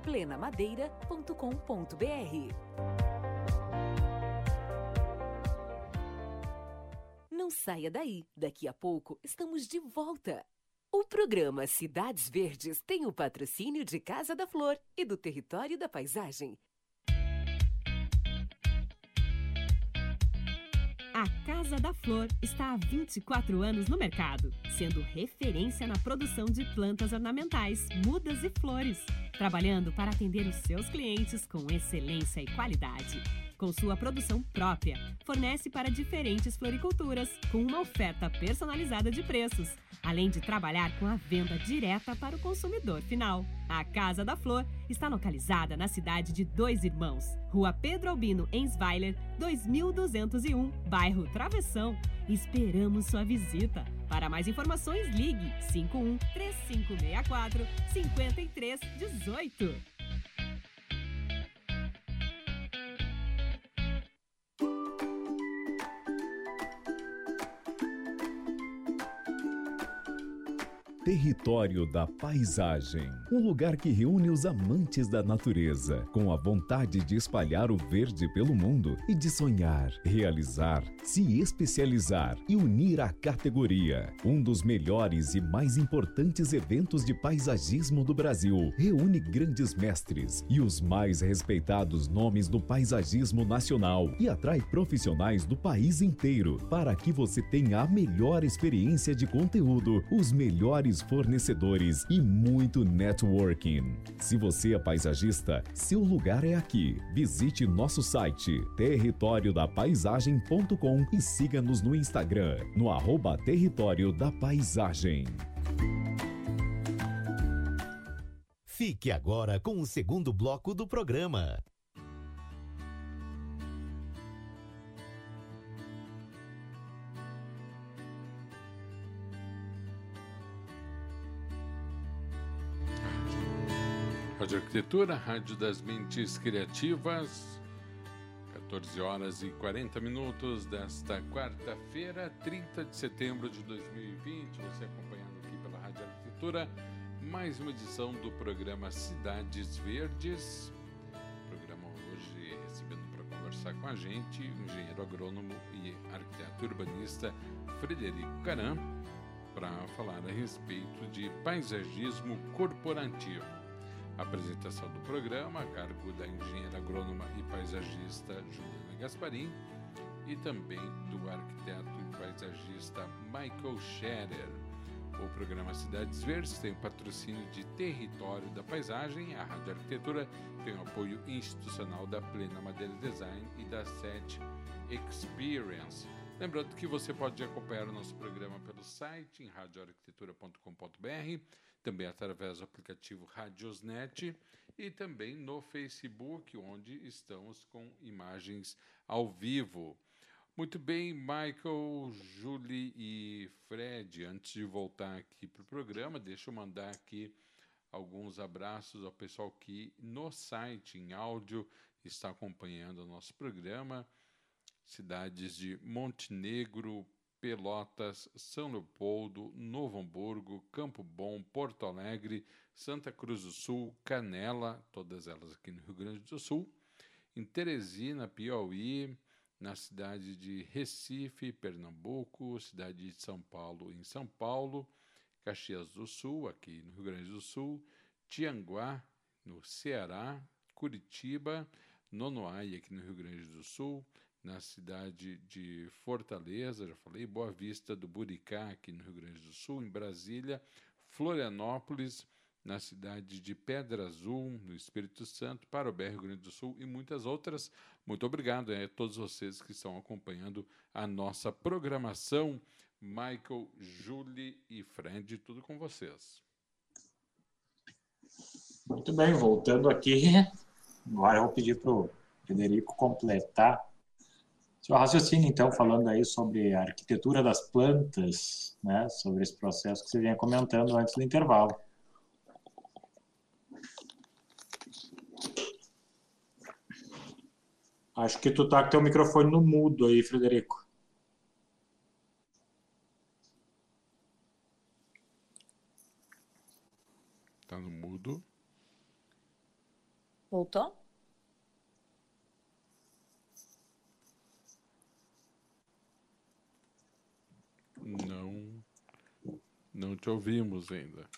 plenamadeira.com.br. Não saia daí, daqui a pouco estamos de volta. O programa Cidades Verdes tem o patrocínio de Casa da Flor e do Território da Paisagem.
A Casa da Flor está há 24 anos no mercado, sendo referência na produção de plantas ornamentais, mudas e flores, trabalhando para atender os seus clientes com excelência e qualidade. Com sua produção própria, fornece para diferentes floriculturas, com uma oferta personalizada de preços, além de trabalhar com a venda direta para o consumidor final. A Casa da Flor está localizada na cidade de Dois Irmãos, Rua Pedro Albino Ensweiler, 2201, bairro Travessão. Esperamos sua visita. Para mais informações, ligue 51 3564 5318.
Território da Paisagem. Um lugar que reúne os amantes da natureza, com a vontade de espalhar o verde pelo mundo e de sonhar, realizar, se especializar e unir a categoria. Um dos melhores e mais importantes eventos de paisagismo do Brasil. Reúne grandes mestres e os mais respeitados nomes do paisagismo nacional e atrai profissionais do país inteiro para que você tenha a melhor experiência de conteúdo, os melhores fornecedores e muito networking. Se você é paisagista, seu lugar é aqui. Visite nosso site territoriodapaisagem.com e siga-nos no Instagram, no arroba Território da Paisagem.
Fique agora com o segundo bloco do programa.
Arquitetura, Rádio das Mentes Criativas, 14 horas e 40 minutos desta quarta-feira, 30 de setembro de 2020. Você acompanhando aqui pela Rádio Arquitetura, mais uma edição do programa Cidades Verdes. programa hoje recebendo para conversar com a gente o engenheiro agrônomo e arquiteto urbanista Frederico Caram para falar a respeito de paisagismo corporativo. Apresentação do programa a cargo da engenheira agrônoma e paisagista Juliana Gasparim e também do arquiteto e paisagista Michael Scherer. O programa Cidades Verdes tem o patrocínio de Território da Paisagem, a Rádio Arquitetura tem o apoio institucional da Plena Madeira Design e da SET Experience. Lembrando que você pode acompanhar o nosso programa pelo site em radioarquitetura.com.br, também através do aplicativo Radiosnet e também no Facebook, onde estamos com imagens ao vivo. Muito bem, Michael, Julie e Fred, antes de voltar aqui para o programa, deixa eu mandar aqui alguns abraços ao pessoal que no site, em áudio, está acompanhando o nosso programa cidades de Montenegro, Pelotas, São Leopoldo, Novo Hamburgo, Campo Bom, Porto Alegre, Santa Cruz do Sul, Canela, todas elas aqui no Rio Grande do Sul, em Teresina, Piauí, na cidade de Recife, Pernambuco, cidade de São Paulo, em São Paulo, Caxias do Sul, aqui no Rio Grande do Sul, Tianguá, no Ceará, Curitiba, Nonoai, aqui no Rio Grande do Sul, na cidade de Fortaleza, já falei, Boa Vista do Buricá, aqui no Rio Grande do Sul, em Brasília, Florianópolis, na cidade de Pedra Azul, no Espírito Santo, para o Rio Grande do Sul e muitas outras. Muito obrigado a todos vocês que estão acompanhando a nossa programação. Michael, Julie e Fred, tudo com vocês.
Muito bem, voltando aqui, agora eu vou pedir para o Frederico completar seu raciocínio, então, falando aí sobre a arquitetura das plantas, né, sobre esse processo que você vinha comentando antes do intervalo. Acho que tu tá com teu microfone no mudo aí, Frederico.
Tá no mudo.
Voltou?
Não. Não te ouvimos ainda.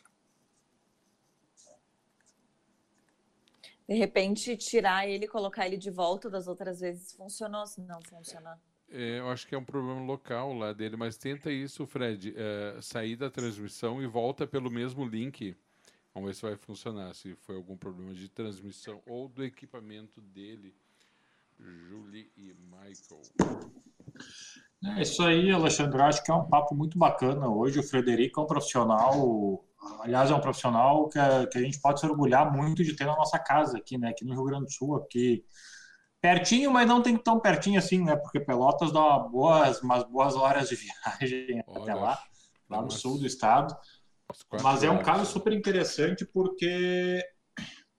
De repente, tirar ele e colocar ele de volta das outras vezes funcionou, se não funcionar.
É, eu acho que é um problema local lá dele, mas tenta isso, Fred. É, sair da transmissão e volta pelo mesmo link. Vamos ver se vai funcionar. Se foi algum problema de transmissão ou do equipamento dele, Julie e Michael.
É isso aí, Alexandre. Acho que é um papo muito bacana hoje. O Frederico é um profissional, aliás, é um profissional que a, que a gente pode se orgulhar muito de ter na nossa casa aqui, né? Aqui no Rio Grande do Sul, aqui pertinho, mas não tem tão pertinho assim, né? Porque Pelotas dá boas, umas boas horas de viagem
Olha,
até lá, lá no sul do estado. Mas é um caso super interessante porque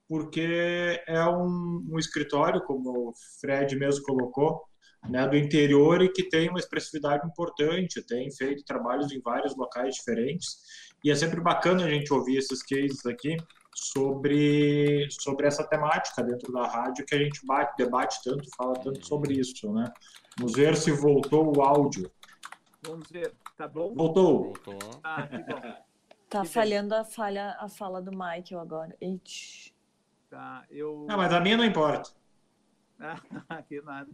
porque é um, um escritório, como o Fred mesmo colocou, né, do interior e que tem uma expressividade importante, tem feito trabalhos em vários locais diferentes e é sempre bacana a gente ouvir esses cases aqui sobre sobre essa temática dentro da rádio que a gente bate, debate tanto, fala tanto sobre isso, né? Vamos ver se voltou o áudio.
Vamos ver, tá bom?
Voltou.
Voltou.
Ah, que bom.
Tá falhando a, falha, a fala do Michael agora. Ixi.
Tá, eu...
Ah, mas a minha não importa.
Ah, que nada.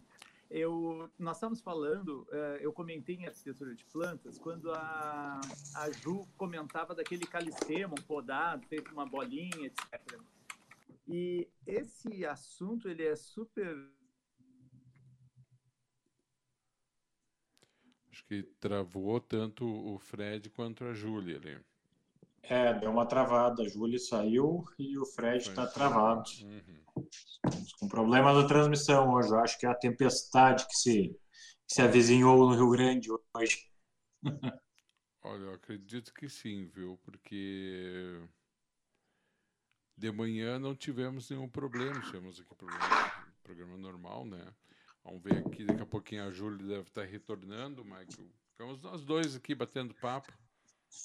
Eu, nós estamos falando, eh, eu comentei em arquitetura de plantas, quando a, a Ju comentava daquele calistema podado, feito uma bolinha, etc. E esse assunto, ele é super...
Acho que travou tanto o Fred quanto a Júlia ali.
É, deu uma travada. A Júlia saiu e o Fred está travado.
Uhum.
Estamos com problema da transmissão hoje. Eu acho que é a tempestade que se, que se avizinhou no Rio Grande hoje.
Olha, eu acredito que sim, viu? Porque de manhã não tivemos nenhum problema. Tivemos aqui problema, programa normal, né? Vamos ver aqui, daqui a pouquinho a Júlia deve estar retornando, Michael. Ficamos nós dois aqui batendo papo.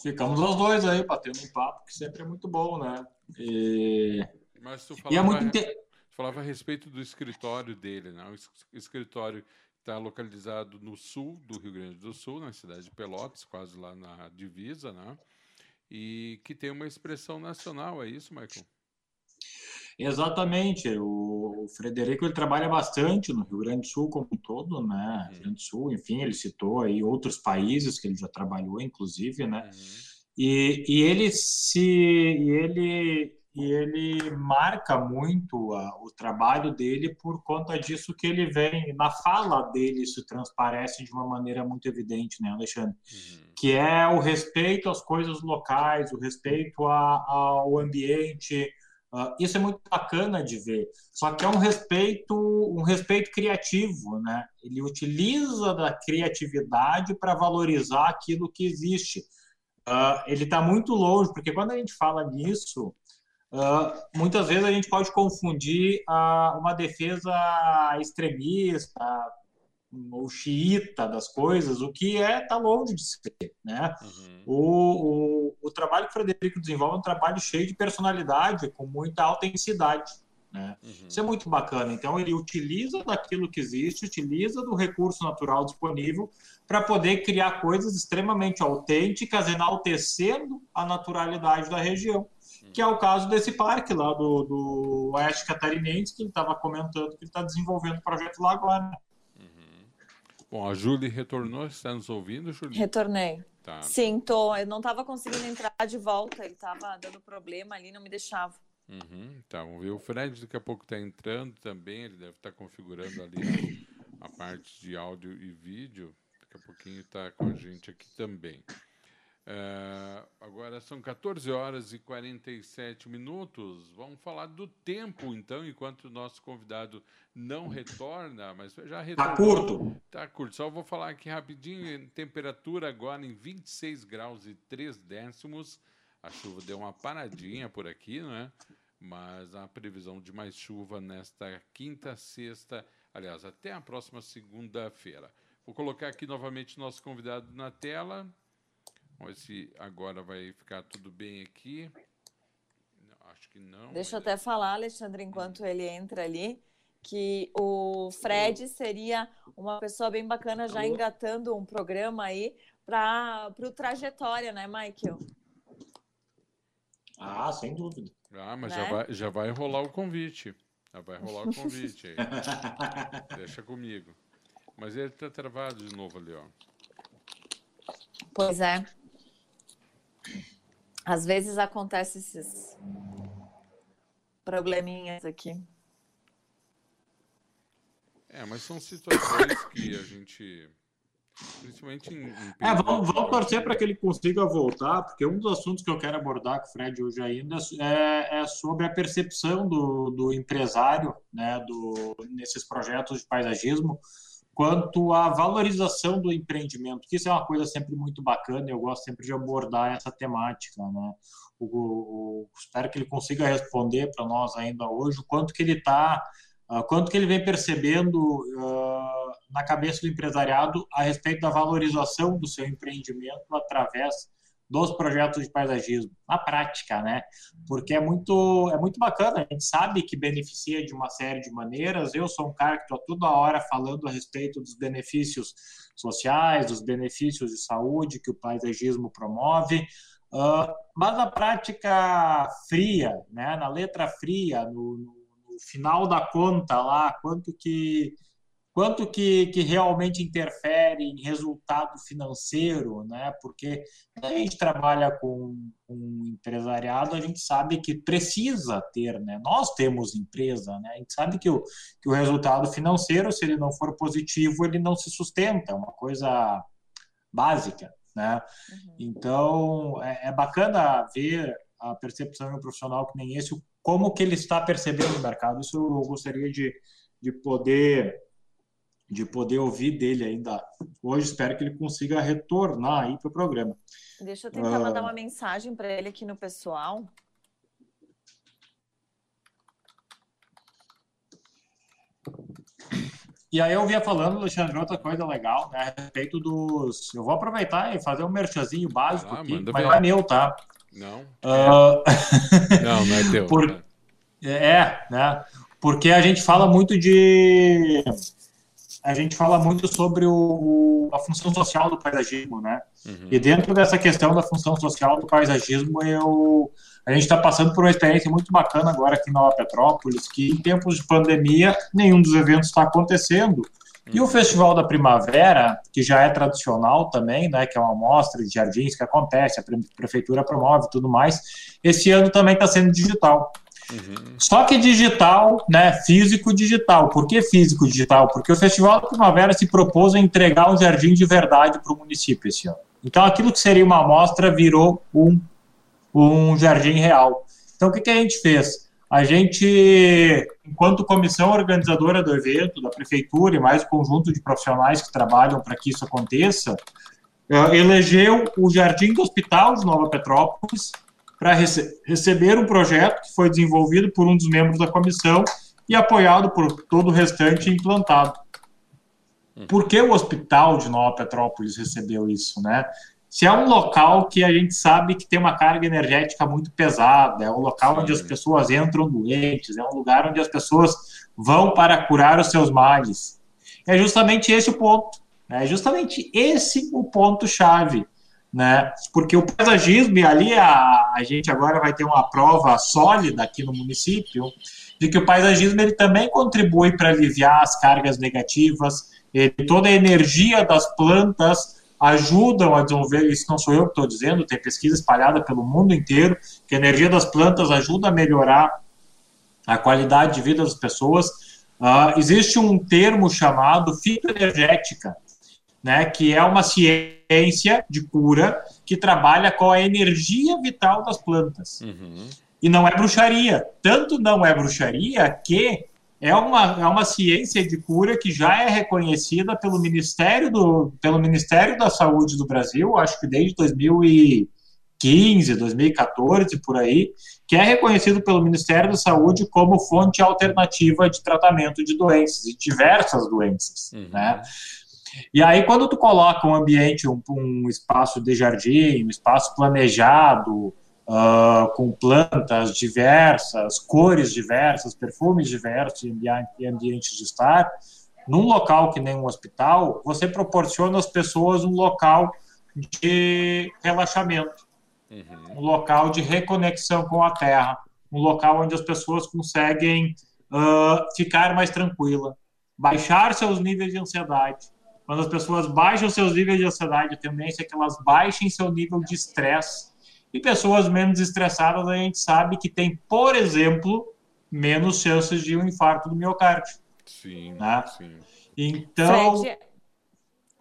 Ficamos os dois aí batendo um papo, que sempre é muito bom, né? E,
Mas tu
e é muito inte-
tu falava a respeito do escritório dele, né? O es- escritório está localizado no sul do Rio Grande do Sul, na cidade de Pelotas, quase lá na divisa, né? E que tem uma expressão nacional, é isso, Michael?
Exatamente. O Frederico ele trabalha bastante no Rio Grande do Sul como um todo, né? Rio Grande do Sul, enfim, ele citou aí outros países que ele já trabalhou, inclusive, né? E, e ele se e ele e ele marca muito a- o trabalho dele por conta disso que ele vem na fala dele isso transparece de uma maneira muito evidente, né, Alexandre? Que é o respeito às coisas locais, o respeito a- ao ambiente. Ah, isso é muito bacana de ver. Só que é um respeito, um respeito criativo, né? Ele utiliza da criatividade para valorizar aquilo que existe. Ah, ele está muito longe, porque quando a gente fala nisso, ah, muitas vezes a gente pode confundir ah, uma defesa extremista ou xiita das coisas, o que é tá longe de ser, né? O, o, o trabalho que o Frederico desenvolve é um trabalho cheio de personalidade, com muita autenticidade, né? Isso é muito bacana. Então ele utiliza daquilo que existe, utiliza do recurso natural disponível para poder criar coisas extremamente autênticas, enaltecendo a naturalidade da região, que é o caso desse parque lá do, do Oeste Catarinense, que ele estava comentando que ele está desenvolvendo o projeto lá agora.
Bom, a Júlia retornou, está nos ouvindo, Júlia?
Retornei.
Tá.
Sim, tô. Eu não tava conseguindo entrar de volta. Ele tava dando problema ali, não me deixava.
Uhum, tá, vamos ver. O Fred daqui a pouco está entrando também, ele deve estar configurando ali a, a parte de áudio e vídeo. Daqui a pouquinho está com a gente aqui também. É, agora são 14 horas e 47 minutos. Vamos falar do tempo, então, enquanto o nosso convidado não retorna, mas já retornou.
Tá curto.
Tá curto. Só vou falar aqui rapidinho. Temperatura agora em 26 graus e 3 décimos. A chuva deu uma paradinha por aqui, né? Mas a previsão de mais chuva nesta quinta, sexta, aliás, até a próxima segunda-feira. Vou colocar aqui novamente nosso convidado na tela. Vamos ver se agora vai ficar tudo bem aqui. Acho que não.
Deixa eu até falar, Alexandre, enquanto ele entra ali, que o Fred seria uma pessoa bem bacana já engatando um programa aí para o Trajetória, né, Michael?
Ah, sem dúvida.
Ah, mas
Né?
já, vai, já vai rolar o convite. Já vai rolar o convite aí. Deixa comigo. Mas ele tá travado de novo ali, ó.
Pois é. Às vezes acontece esses probleminhas aqui.
É, mas são situações que a gente. Principalmente em. em
É, vamos, vamos torcer para que ele consiga voltar, porque um dos assuntos que eu quero abordar com o Fred hoje ainda é, é sobre a percepção do, do empresário né, do, nesses projetos de paisagismo quanto à valorização do empreendimento, que isso é uma coisa sempre muito bacana eu gosto sempre de abordar essa temática. Né? O, o- espero que ele consiga responder para nós ainda hoje o quanto que ele está, quanto que ele vem percebendo ah, na cabeça do empresariado a respeito da valorização do seu empreendimento através dos projetos de paisagismo, na prática, né? Porque é muito, é muito bacana, a gente sabe que beneficia de uma série de maneiras. Eu sou um cara que estou toda hora falando a respeito dos benefícios sociais, dos benefícios de saúde que o paisagismo promove, ah, mas na prática fria, né? Na letra fria, no, no- no final da conta lá, quanto que quanto que, que realmente interfere em resultado financeiro, né? Porque a gente trabalha com um empresariado, a gente sabe que precisa ter, né? Nós temos empresa, né? A gente sabe que o, que o resultado financeiro, se ele não for positivo, ele não se sustenta, é uma coisa básica, né? Então, é, é bacana ver a percepção de um profissional que nem esse, como que ele está percebendo o mercado. Isso eu gostaria de, de poder de poder ouvir dele ainda hoje. Espero que ele consiga retornar aí para o programa.
Deixa eu tentar
Ah.
mandar uma mensagem para ele aqui no pessoal.
E aí eu vinha falando, Alexandre, outra coisa legal, né, a respeito dos... Eu vou aproveitar e fazer um merchazinho básico
Ah,
aqui, mas
ver.
não é meu, tá?
Não.
Ah,
Não, não é teu.
Por-
né?
É, né? Porque a gente fala muito de. A gente fala muito sobre o, a função social do paisagismo, né?
Uhum.
E dentro dessa questão da função social do paisagismo, eu, a gente está passando por uma experiência muito bacana agora aqui em Nova Petrópolis, que em tempos de pandemia, nenhum dos eventos está acontecendo. E o Festival da Primavera, que já é tradicional também, né, que é uma mostra de jardins que acontece, a pre- prefeitura promove e tudo mais, esse ano também está sendo digital.
Uhum.
Só que digital, né? Físico digital. Por que físico digital? Porque o Festival da Primavera se propôs a entregar um jardim de verdade para o município esse ano. Então, aquilo que seria uma amostra virou um, um jardim real. Então, o que, que a gente fez? A gente, enquanto comissão organizadora do evento, da prefeitura e mais o conjunto de profissionais que trabalham para que isso aconteça, eh, elegeu o Jardim do Hospital de Nova Petrópolis para rece receber um projeto que foi desenvolvido por um dos membros da comissão e apoiado por todo o restante implantado. Por que o hospital de Nova Petrópolis recebeu isso, né? Se é um local que a gente sabe que tem uma carga energética muito pesada, é um local onde as pessoas entram doentes, é um lugar onde as pessoas vão para curar os seus males. É justamente esse o ponto. né? É justamente esse o ponto-chave né? Porque o paisagismo, e ali a, a gente agora vai ter uma prova sólida aqui no município, de que o paisagismo ele também contribui para aliviar as cargas negativas, ele, toda a energia das plantas ajudam a desenvolver, isso não sou eu que estou dizendo, tem pesquisa espalhada pelo mundo inteiro, que a energia das plantas ajuda a melhorar a qualidade de vida das pessoas. Uh, existe um termo chamado fitoenergética, né, que é uma ciência de cura que trabalha com a energia vital das plantas. Uhum. E não é bruxaria. Tanto não é bruxaria que é uma, é uma ciência de cura que já é reconhecida pelo Ministério, do, pelo Ministério da Saúde do Brasil, acho que desde 2015, 2014, por aí, que é reconhecido pelo Ministério da Saúde como fonte alternativa de tratamento de doenças, de diversas doenças, uhum. né? E aí, quando tu coloca um ambiente, um, um espaço de jardim, um espaço planejado, uh, com plantas diversas, cores diversas, perfumes diversos e ambientes de estar, num local que nem um hospital, você proporciona às pessoas um local de relaxamento, uhum. um local de reconexão com a terra, um local onde as pessoas conseguem uh, ficar mais tranquila, baixar seus níveis de ansiedade. Quando as pessoas baixam seus níveis de ansiedade, a tendência é que elas baixem seu nível de estresse e pessoas menos estressadas, a gente sabe que tem, por exemplo, menos chances de um infarto do miocárdio.
Sim, né?
sim. Então.
Fred,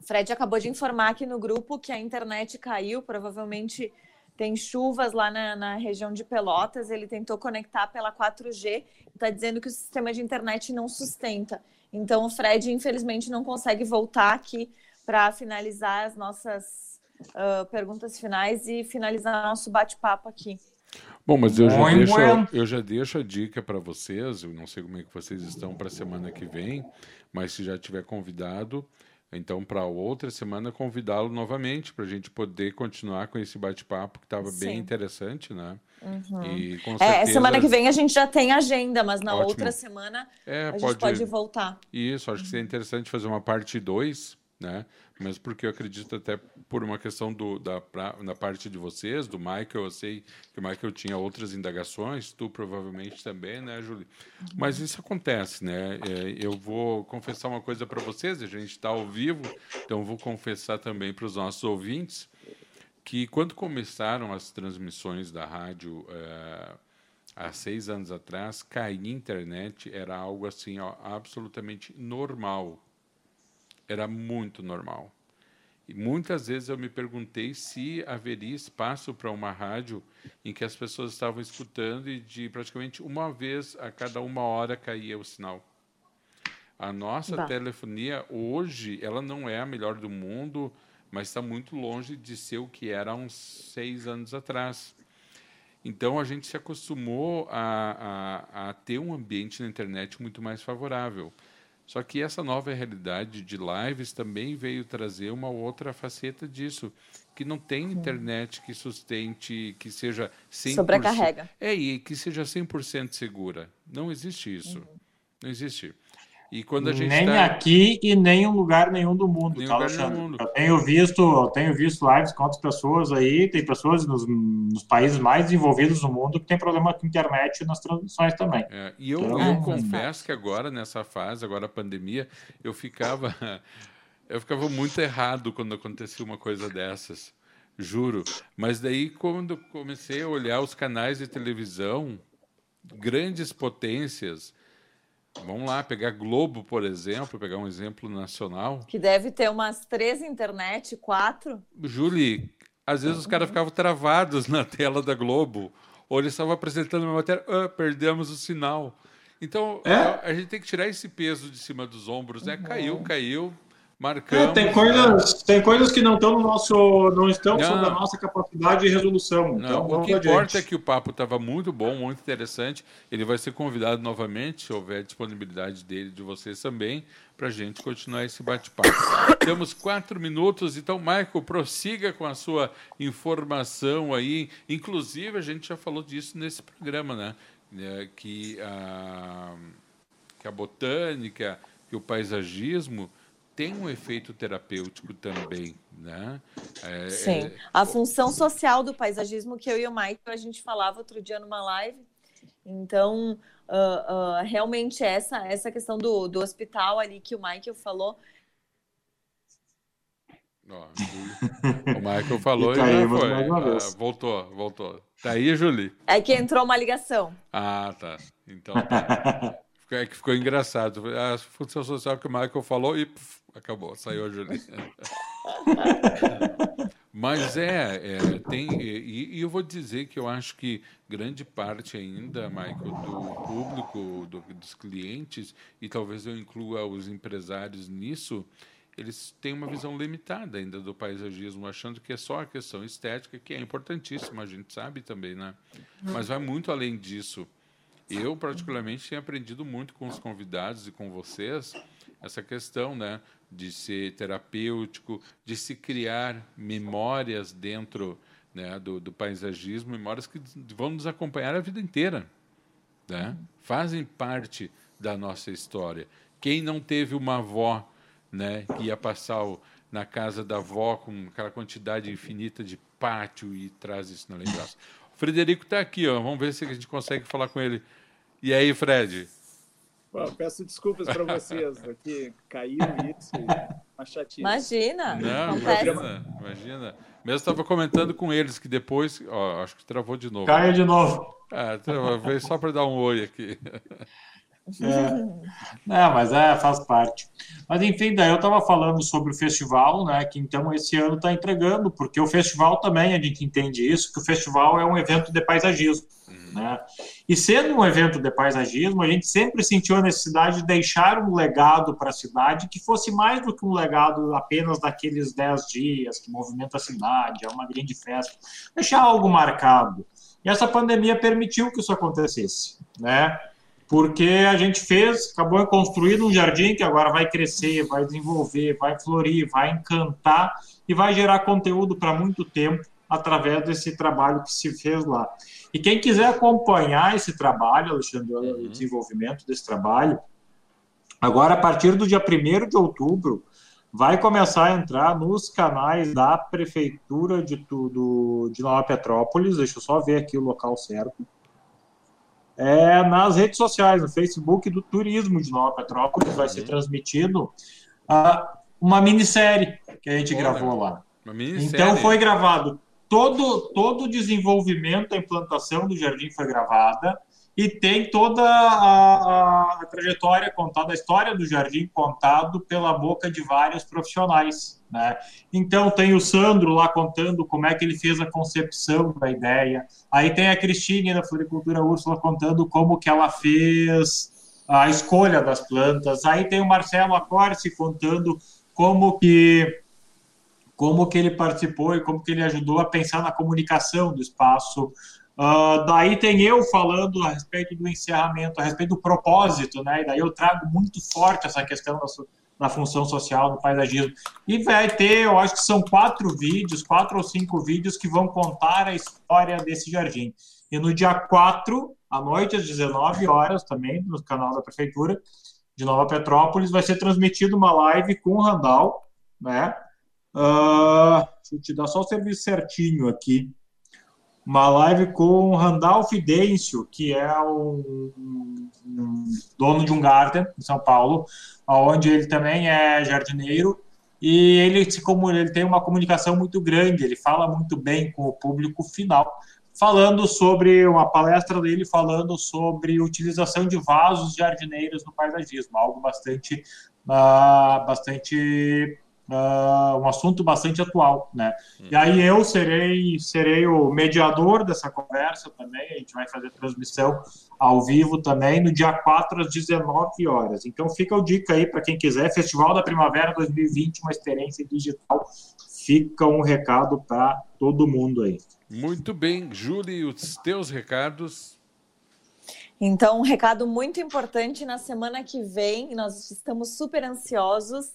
Fred acabou de informar aqui no grupo que a internet caiu, provavelmente tem chuvas lá na, na, região de Pelotas. Ele tentou conectar pela 4G, está dizendo que o sistema de internet não sustenta. Então, o Fred, infelizmente, não consegue voltar aqui para finalizar as nossas uh, perguntas finais e finalizar nosso bate-papo aqui.
Bom, mas eu já, deixo, eu já deixo a dica para vocês, eu não sei como é que vocês estão para a semana que vem, mas se já tiver convidado, então para outra semana convidá-lo novamente para a gente poder continuar com esse bate-papo que estava bem interessante, né?
Uhum. E, com certeza... É, semana que vem a gente já tem agenda, mas na Ótimo. outra semana é, a pode... gente pode voltar.
Isso, acho que seria interessante fazer uma parte 2, né? Mesmo porque eu acredito até por uma questão do, da, pra, na parte de vocês, do Michael, eu sei que o Michael tinha outras indagações, tu provavelmente também, né, Julie? Mas isso acontece, né? É, eu vou confessar uma coisa para vocês, a gente está ao vivo, então vou confessar também para os nossos ouvintes que quando começaram as transmissões da rádio é, há seis anos atrás, cair internet era algo assim ó, absolutamente normal era muito normal. E muitas vezes eu me perguntei se haveria espaço para uma rádio em que as pessoas estavam escutando e de praticamente uma vez a cada uma hora caía o sinal. A nossa bah. telefonia hoje, ela não é a melhor do mundo, mas está muito longe de ser o que era há uns seis anos atrás. Então a gente se acostumou a, a, a ter um ambiente na internet muito mais favorável. Só que essa nova realidade de lives também veio trazer uma outra faceta disso, que não tem internet que sustente, que seja 100%...
Sobrecarrega.
É, e que seja 100% segura. Não existe isso. Uhum. Não existe.
E quando a gente nem tá... aqui e nem em lugar nenhum do mundo, nem tá, Alexandre? Mundo. Eu tenho visto, eu tenho visto lives com outras pessoas aí, tem pessoas nos, nos, países mais desenvolvidos do mundo que tem problema com internet nas transmissões também.
É, e eu, então, eu confesso que agora, nessa fase, agora a pandemia, eu ficava, eu ficava muito errado quando acontecia uma coisa dessas, juro. Mas daí, quando comecei a olhar os canais de televisão, grandes potências Vamos lá, pegar Globo, por exemplo, pegar um exemplo nacional.
Que deve ter umas três internet, quatro.
Julie, às vezes os caras ficavam travados na tela da Globo, ou eles estavam apresentando uma matéria, ah, perdemos o sinal. Então, é? a, a, gente tem que tirar esse peso de cima dos ombros, né? Uhum. Caiu, caiu, Marcamos. É,
tem, coisas, tem coisas que não estão no nosso, não estão não. sob a nossa capacidade de resolução.
Não, então, o que importa é que o papo estava muito bom, muito interessante. Ele vai ser convidado novamente, se houver disponibilidade dele, de vocês também, para a gente continuar esse bate-papo. Temos quatro minutos, então, Michael, prossiga com a sua informação aí. Inclusive, a gente já falou disso nesse programa, né? É, que a, que a botânica, que o paisagismo tem um efeito terapêutico também, né?
É, Sim. É... A função social do paisagismo que eu e o Michael a gente falava outro dia numa live. Então, uh, uh, realmente essa essa questão do, do hospital ali que o Michael falou.
o Michael falou e, tá e foi. Ah, voltou, voltou. Tá aí, Julie?
É que entrou uma ligação.
Ah, tá. Então tá. é que ficou engraçado. A função social que o Michael falou e puf, acabou, saiu a Julie. Mas é, é tem, e, e, eu vou dizer que eu acho que grande parte ainda, Michael, do público, do, dos clientes, e talvez eu inclua os empresários nisso, eles têm uma visão limitada ainda do paisagismo, achando que é só a questão estética, que é importantíssima, a gente sabe também, né? Mas vai muito além disso. Eu, particularmente, tenho aprendido muito com os convidados e com vocês essa questão, né? De ser terapêutico, de se criar memórias dentro né, do, do, paisagismo, memórias que vão nos acompanhar a vida inteira, né? fazem parte da nossa história. Quem não teve uma avó né, que ia passar o, na casa da avó com aquela quantidade infinita de pátio e traz isso na lembrança? O Frederico está aqui, ó. vamos ver se a gente consegue falar com ele. E aí, Fred?
Bom, peço desculpas para vocês aqui, caiu isso, uma chatice.
Imagina!
Não, imagina, imagina. Mesmo estava comentando com eles que depois, ó, acho que travou de novo.
Caiu de novo.
É, veio só para dar um oi aqui.
É. mas é, faz parte. Mas enfim, daí eu estava falando sobre o festival, né? Que então esse ano está entregando, porque o festival também a gente entende isso, que o festival é um evento de paisagismo. Né? E sendo um evento de paisagismo, a gente sempre sentiu a necessidade de deixar um legado para a cidade que fosse mais do que um legado apenas daqueles 10 dias que movimenta a cidade, é uma grande festa. Deixar algo marcado. E essa pandemia permitiu que isso acontecesse, né? Porque a gente fez, acabou construindo um jardim que agora vai crescer, vai desenvolver, vai florir, vai encantar e vai gerar conteúdo para muito tempo através desse trabalho que se fez lá. E quem quiser acompanhar esse trabalho, Alexandre, uhum. o desenvolvimento desse trabalho, agora a partir do dia 1 de outubro, vai começar a entrar nos canais da Prefeitura de, tudo, de Nova Petrópolis, deixa eu só ver aqui o local certo, é, nas redes sociais, no Facebook do Turismo de Nova Petrópolis, vai ser uhum. transmitido uh, uma minissérie que a gente gravou lá. Então foi gravado todo, todo o desenvolvimento, a implantação do jardim foi gravada e tem toda a, a, trajetória contada, a história do jardim contado pela boca de vários profissionais. Né? Então tem o Sandro lá contando como é que ele fez a concepção da ideia. Aí tem a Cristine da Floricultura Úrsula contando como que ela fez a escolha das plantas. Aí tem o Marcelo Acorce contando como que como que ele participou e como que ele ajudou a pensar na comunicação do espaço. Uh, daí tem eu falando a respeito do encerramento, a respeito do propósito, né? E daí eu trago muito forte essa questão da, da função social do paisagismo. E vai ter, eu acho que são quatro vídeos, quatro ou cinco vídeos que vão contar a história desse jardim. E no dia 4, à noite, às 19 horas, também, no canal da Prefeitura de Nova Petrópolis, vai ser transmitida uma live com o Randall, né? Uh, deixa eu te dar só o serviço certinho aqui. Uma live com o Randolph Dêncio, que é um, um, dono de um garden em São Paulo, onde ele também é jardineiro. E ele, como, ele tem uma comunicação muito grande, ele fala muito bem com o público final, falando sobre uma palestra dele, falando sobre utilização de vasos jardineiros no paisagismo, algo bastante, uh, bastante uh, um assunto bastante atual, né? Uhum. E aí eu serei serei o mediador dessa conversa também, a gente vai fazer transmissão ao vivo também no dia 4 às 19 horas. Então fica o dica aí para quem quiser, Festival da Primavera 2020, uma experiência digital. Fica um recado para todo mundo aí.
Muito bem, Júlia, os teus recados
então, um recado muito importante na semana que vem, nós estamos super ansiosos.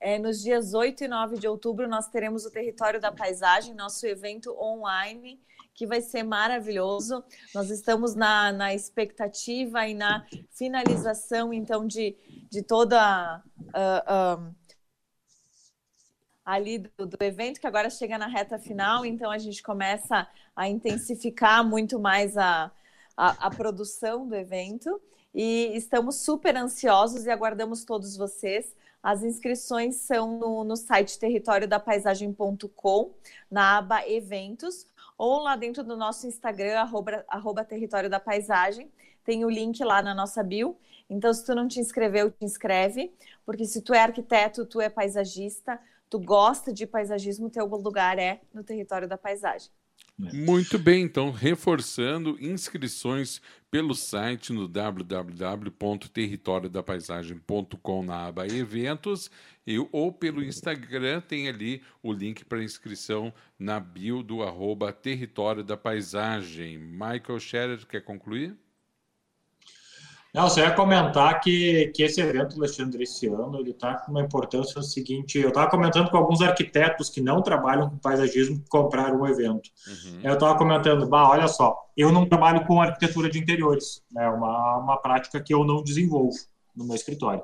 É, nos dias 8 e 9 de outubro, nós teremos o Território da Paisagem, nosso evento online, que vai ser maravilhoso. Nós estamos na, na expectativa e na finalização, então, de, de toda. Uh, ali do, do, evento, que agora chega na reta final, então a gente começa a intensificar muito mais a, a, a produção do evento. E estamos super ansiosos e aguardamos todos vocês. As inscrições são no, no site territoriodapaisagem.com, na aba Eventos, ou lá dentro do nosso Instagram, arroba, arroba Território da Paisagem. Tem o link lá na nossa bio. Então, se tu não te inscreveu, te inscreve, porque se tu é arquiteto, tu é paisagista, tu gosta de paisagismo, teu lugar é no território da paisagem.
Muito bem, então, reforçando inscrições pelo site no www.territoriodapaisagem.com na aba Eventos e, ou pelo Instagram, tem ali o link para inscrição na bio do arroba Território da Paisagem. Michael Scherer, quer concluir?
Não, só ia comentar que, que esse evento, Alexandre, esse ano, ele está com uma importância no seguinte, eu estava comentando com alguns arquitetos que não trabalham com paisagismo que compraram o evento. Uhum. Eu estava comentando, bah, olha só, eu não trabalho com arquitetura de interiores, é uma, uma prática que eu não desenvolvo no meu escritório.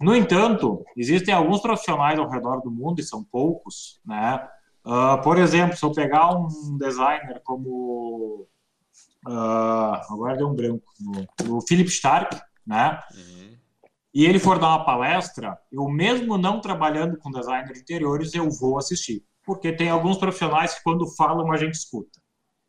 No entanto, existem alguns profissionais ao redor do mundo, e são poucos, né? Uh, por exemplo, se eu pegar um designer como Uh, agora deu um branco. O Philip Stark, né? Uhum. E ele for dar uma palestra, eu mesmo não trabalhando com designer de interiores, eu vou assistir. Porque tem alguns profissionais que quando falam a gente escuta.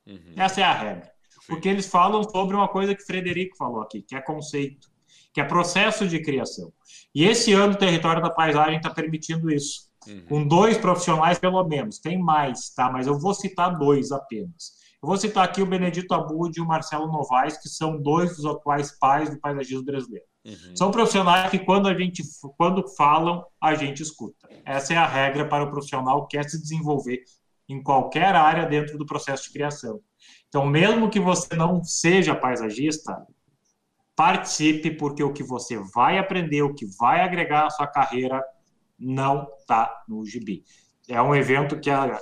Uhum. Essa é a regra. Porque eles falam sobre uma coisa que o Frederico falou aqui, que é conceito, que é processo de criação. E esse ano o Território da Paisagem está permitindo isso. Uhum. Com dois profissionais, pelo menos. Tem mais, tá? Mas eu vou citar dois apenas. Eu vou citar aqui o Benedito Abud e o Marcelo Novaes, que são dois dos atuais pais do paisagismo brasileiro. Uhum. São profissionais que, quando a gente quando falam, a gente escuta. Essa é a regra para o profissional que quer se desenvolver em qualquer área dentro do processo de criação. Então, mesmo que você não seja paisagista, participe, porque o que você vai aprender, o que vai agregar à sua carreira, não está no gibi. É um evento que a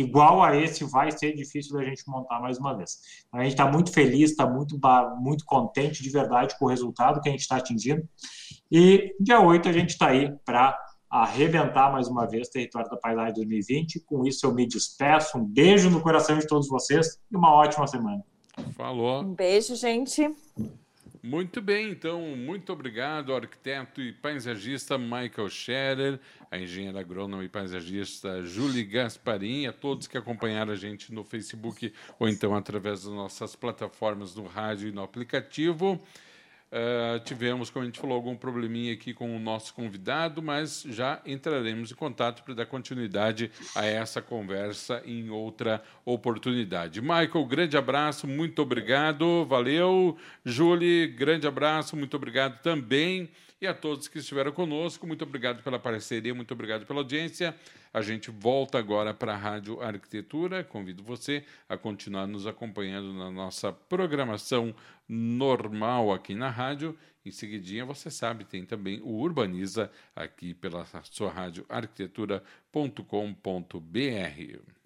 igual a esse vai ser difícil da gente montar mais uma vez. A gente está muito feliz, está muito, muito contente de verdade com o resultado que a gente está atingindo. E dia 8 a gente está aí para arrebentar mais uma vez Território da Paisagem 2020. Com isso eu me despeço. Um beijo no coração de todos vocês e uma ótima semana.
Falou.
Um beijo, gente.
Muito bem, então, muito obrigado, arquiteto e paisagista Michael Scherer, a engenheira agrônoma e paisagista Julie Gasparim, a todos que acompanharam a gente no Facebook ou então através das nossas plataformas no rádio e no aplicativo. Uh, tivemos, como a gente falou, algum probleminha aqui com o nosso convidado, mas já entraremos em contato para dar continuidade a essa conversa em outra oportunidade. Michael, grande abraço, muito obrigado, valeu. Julie, grande abraço, muito obrigado também. E a todos que estiveram conosco, muito obrigado pela parceria, muito obrigado pela audiência. A gente volta agora para a Rádio Arquitetura. Convido você a continuar nos acompanhando na nossa programação normal aqui na rádio. Em seguidinha, você sabe, tem também o Urbaniza aqui pela sua rádio arquitetura.com.br.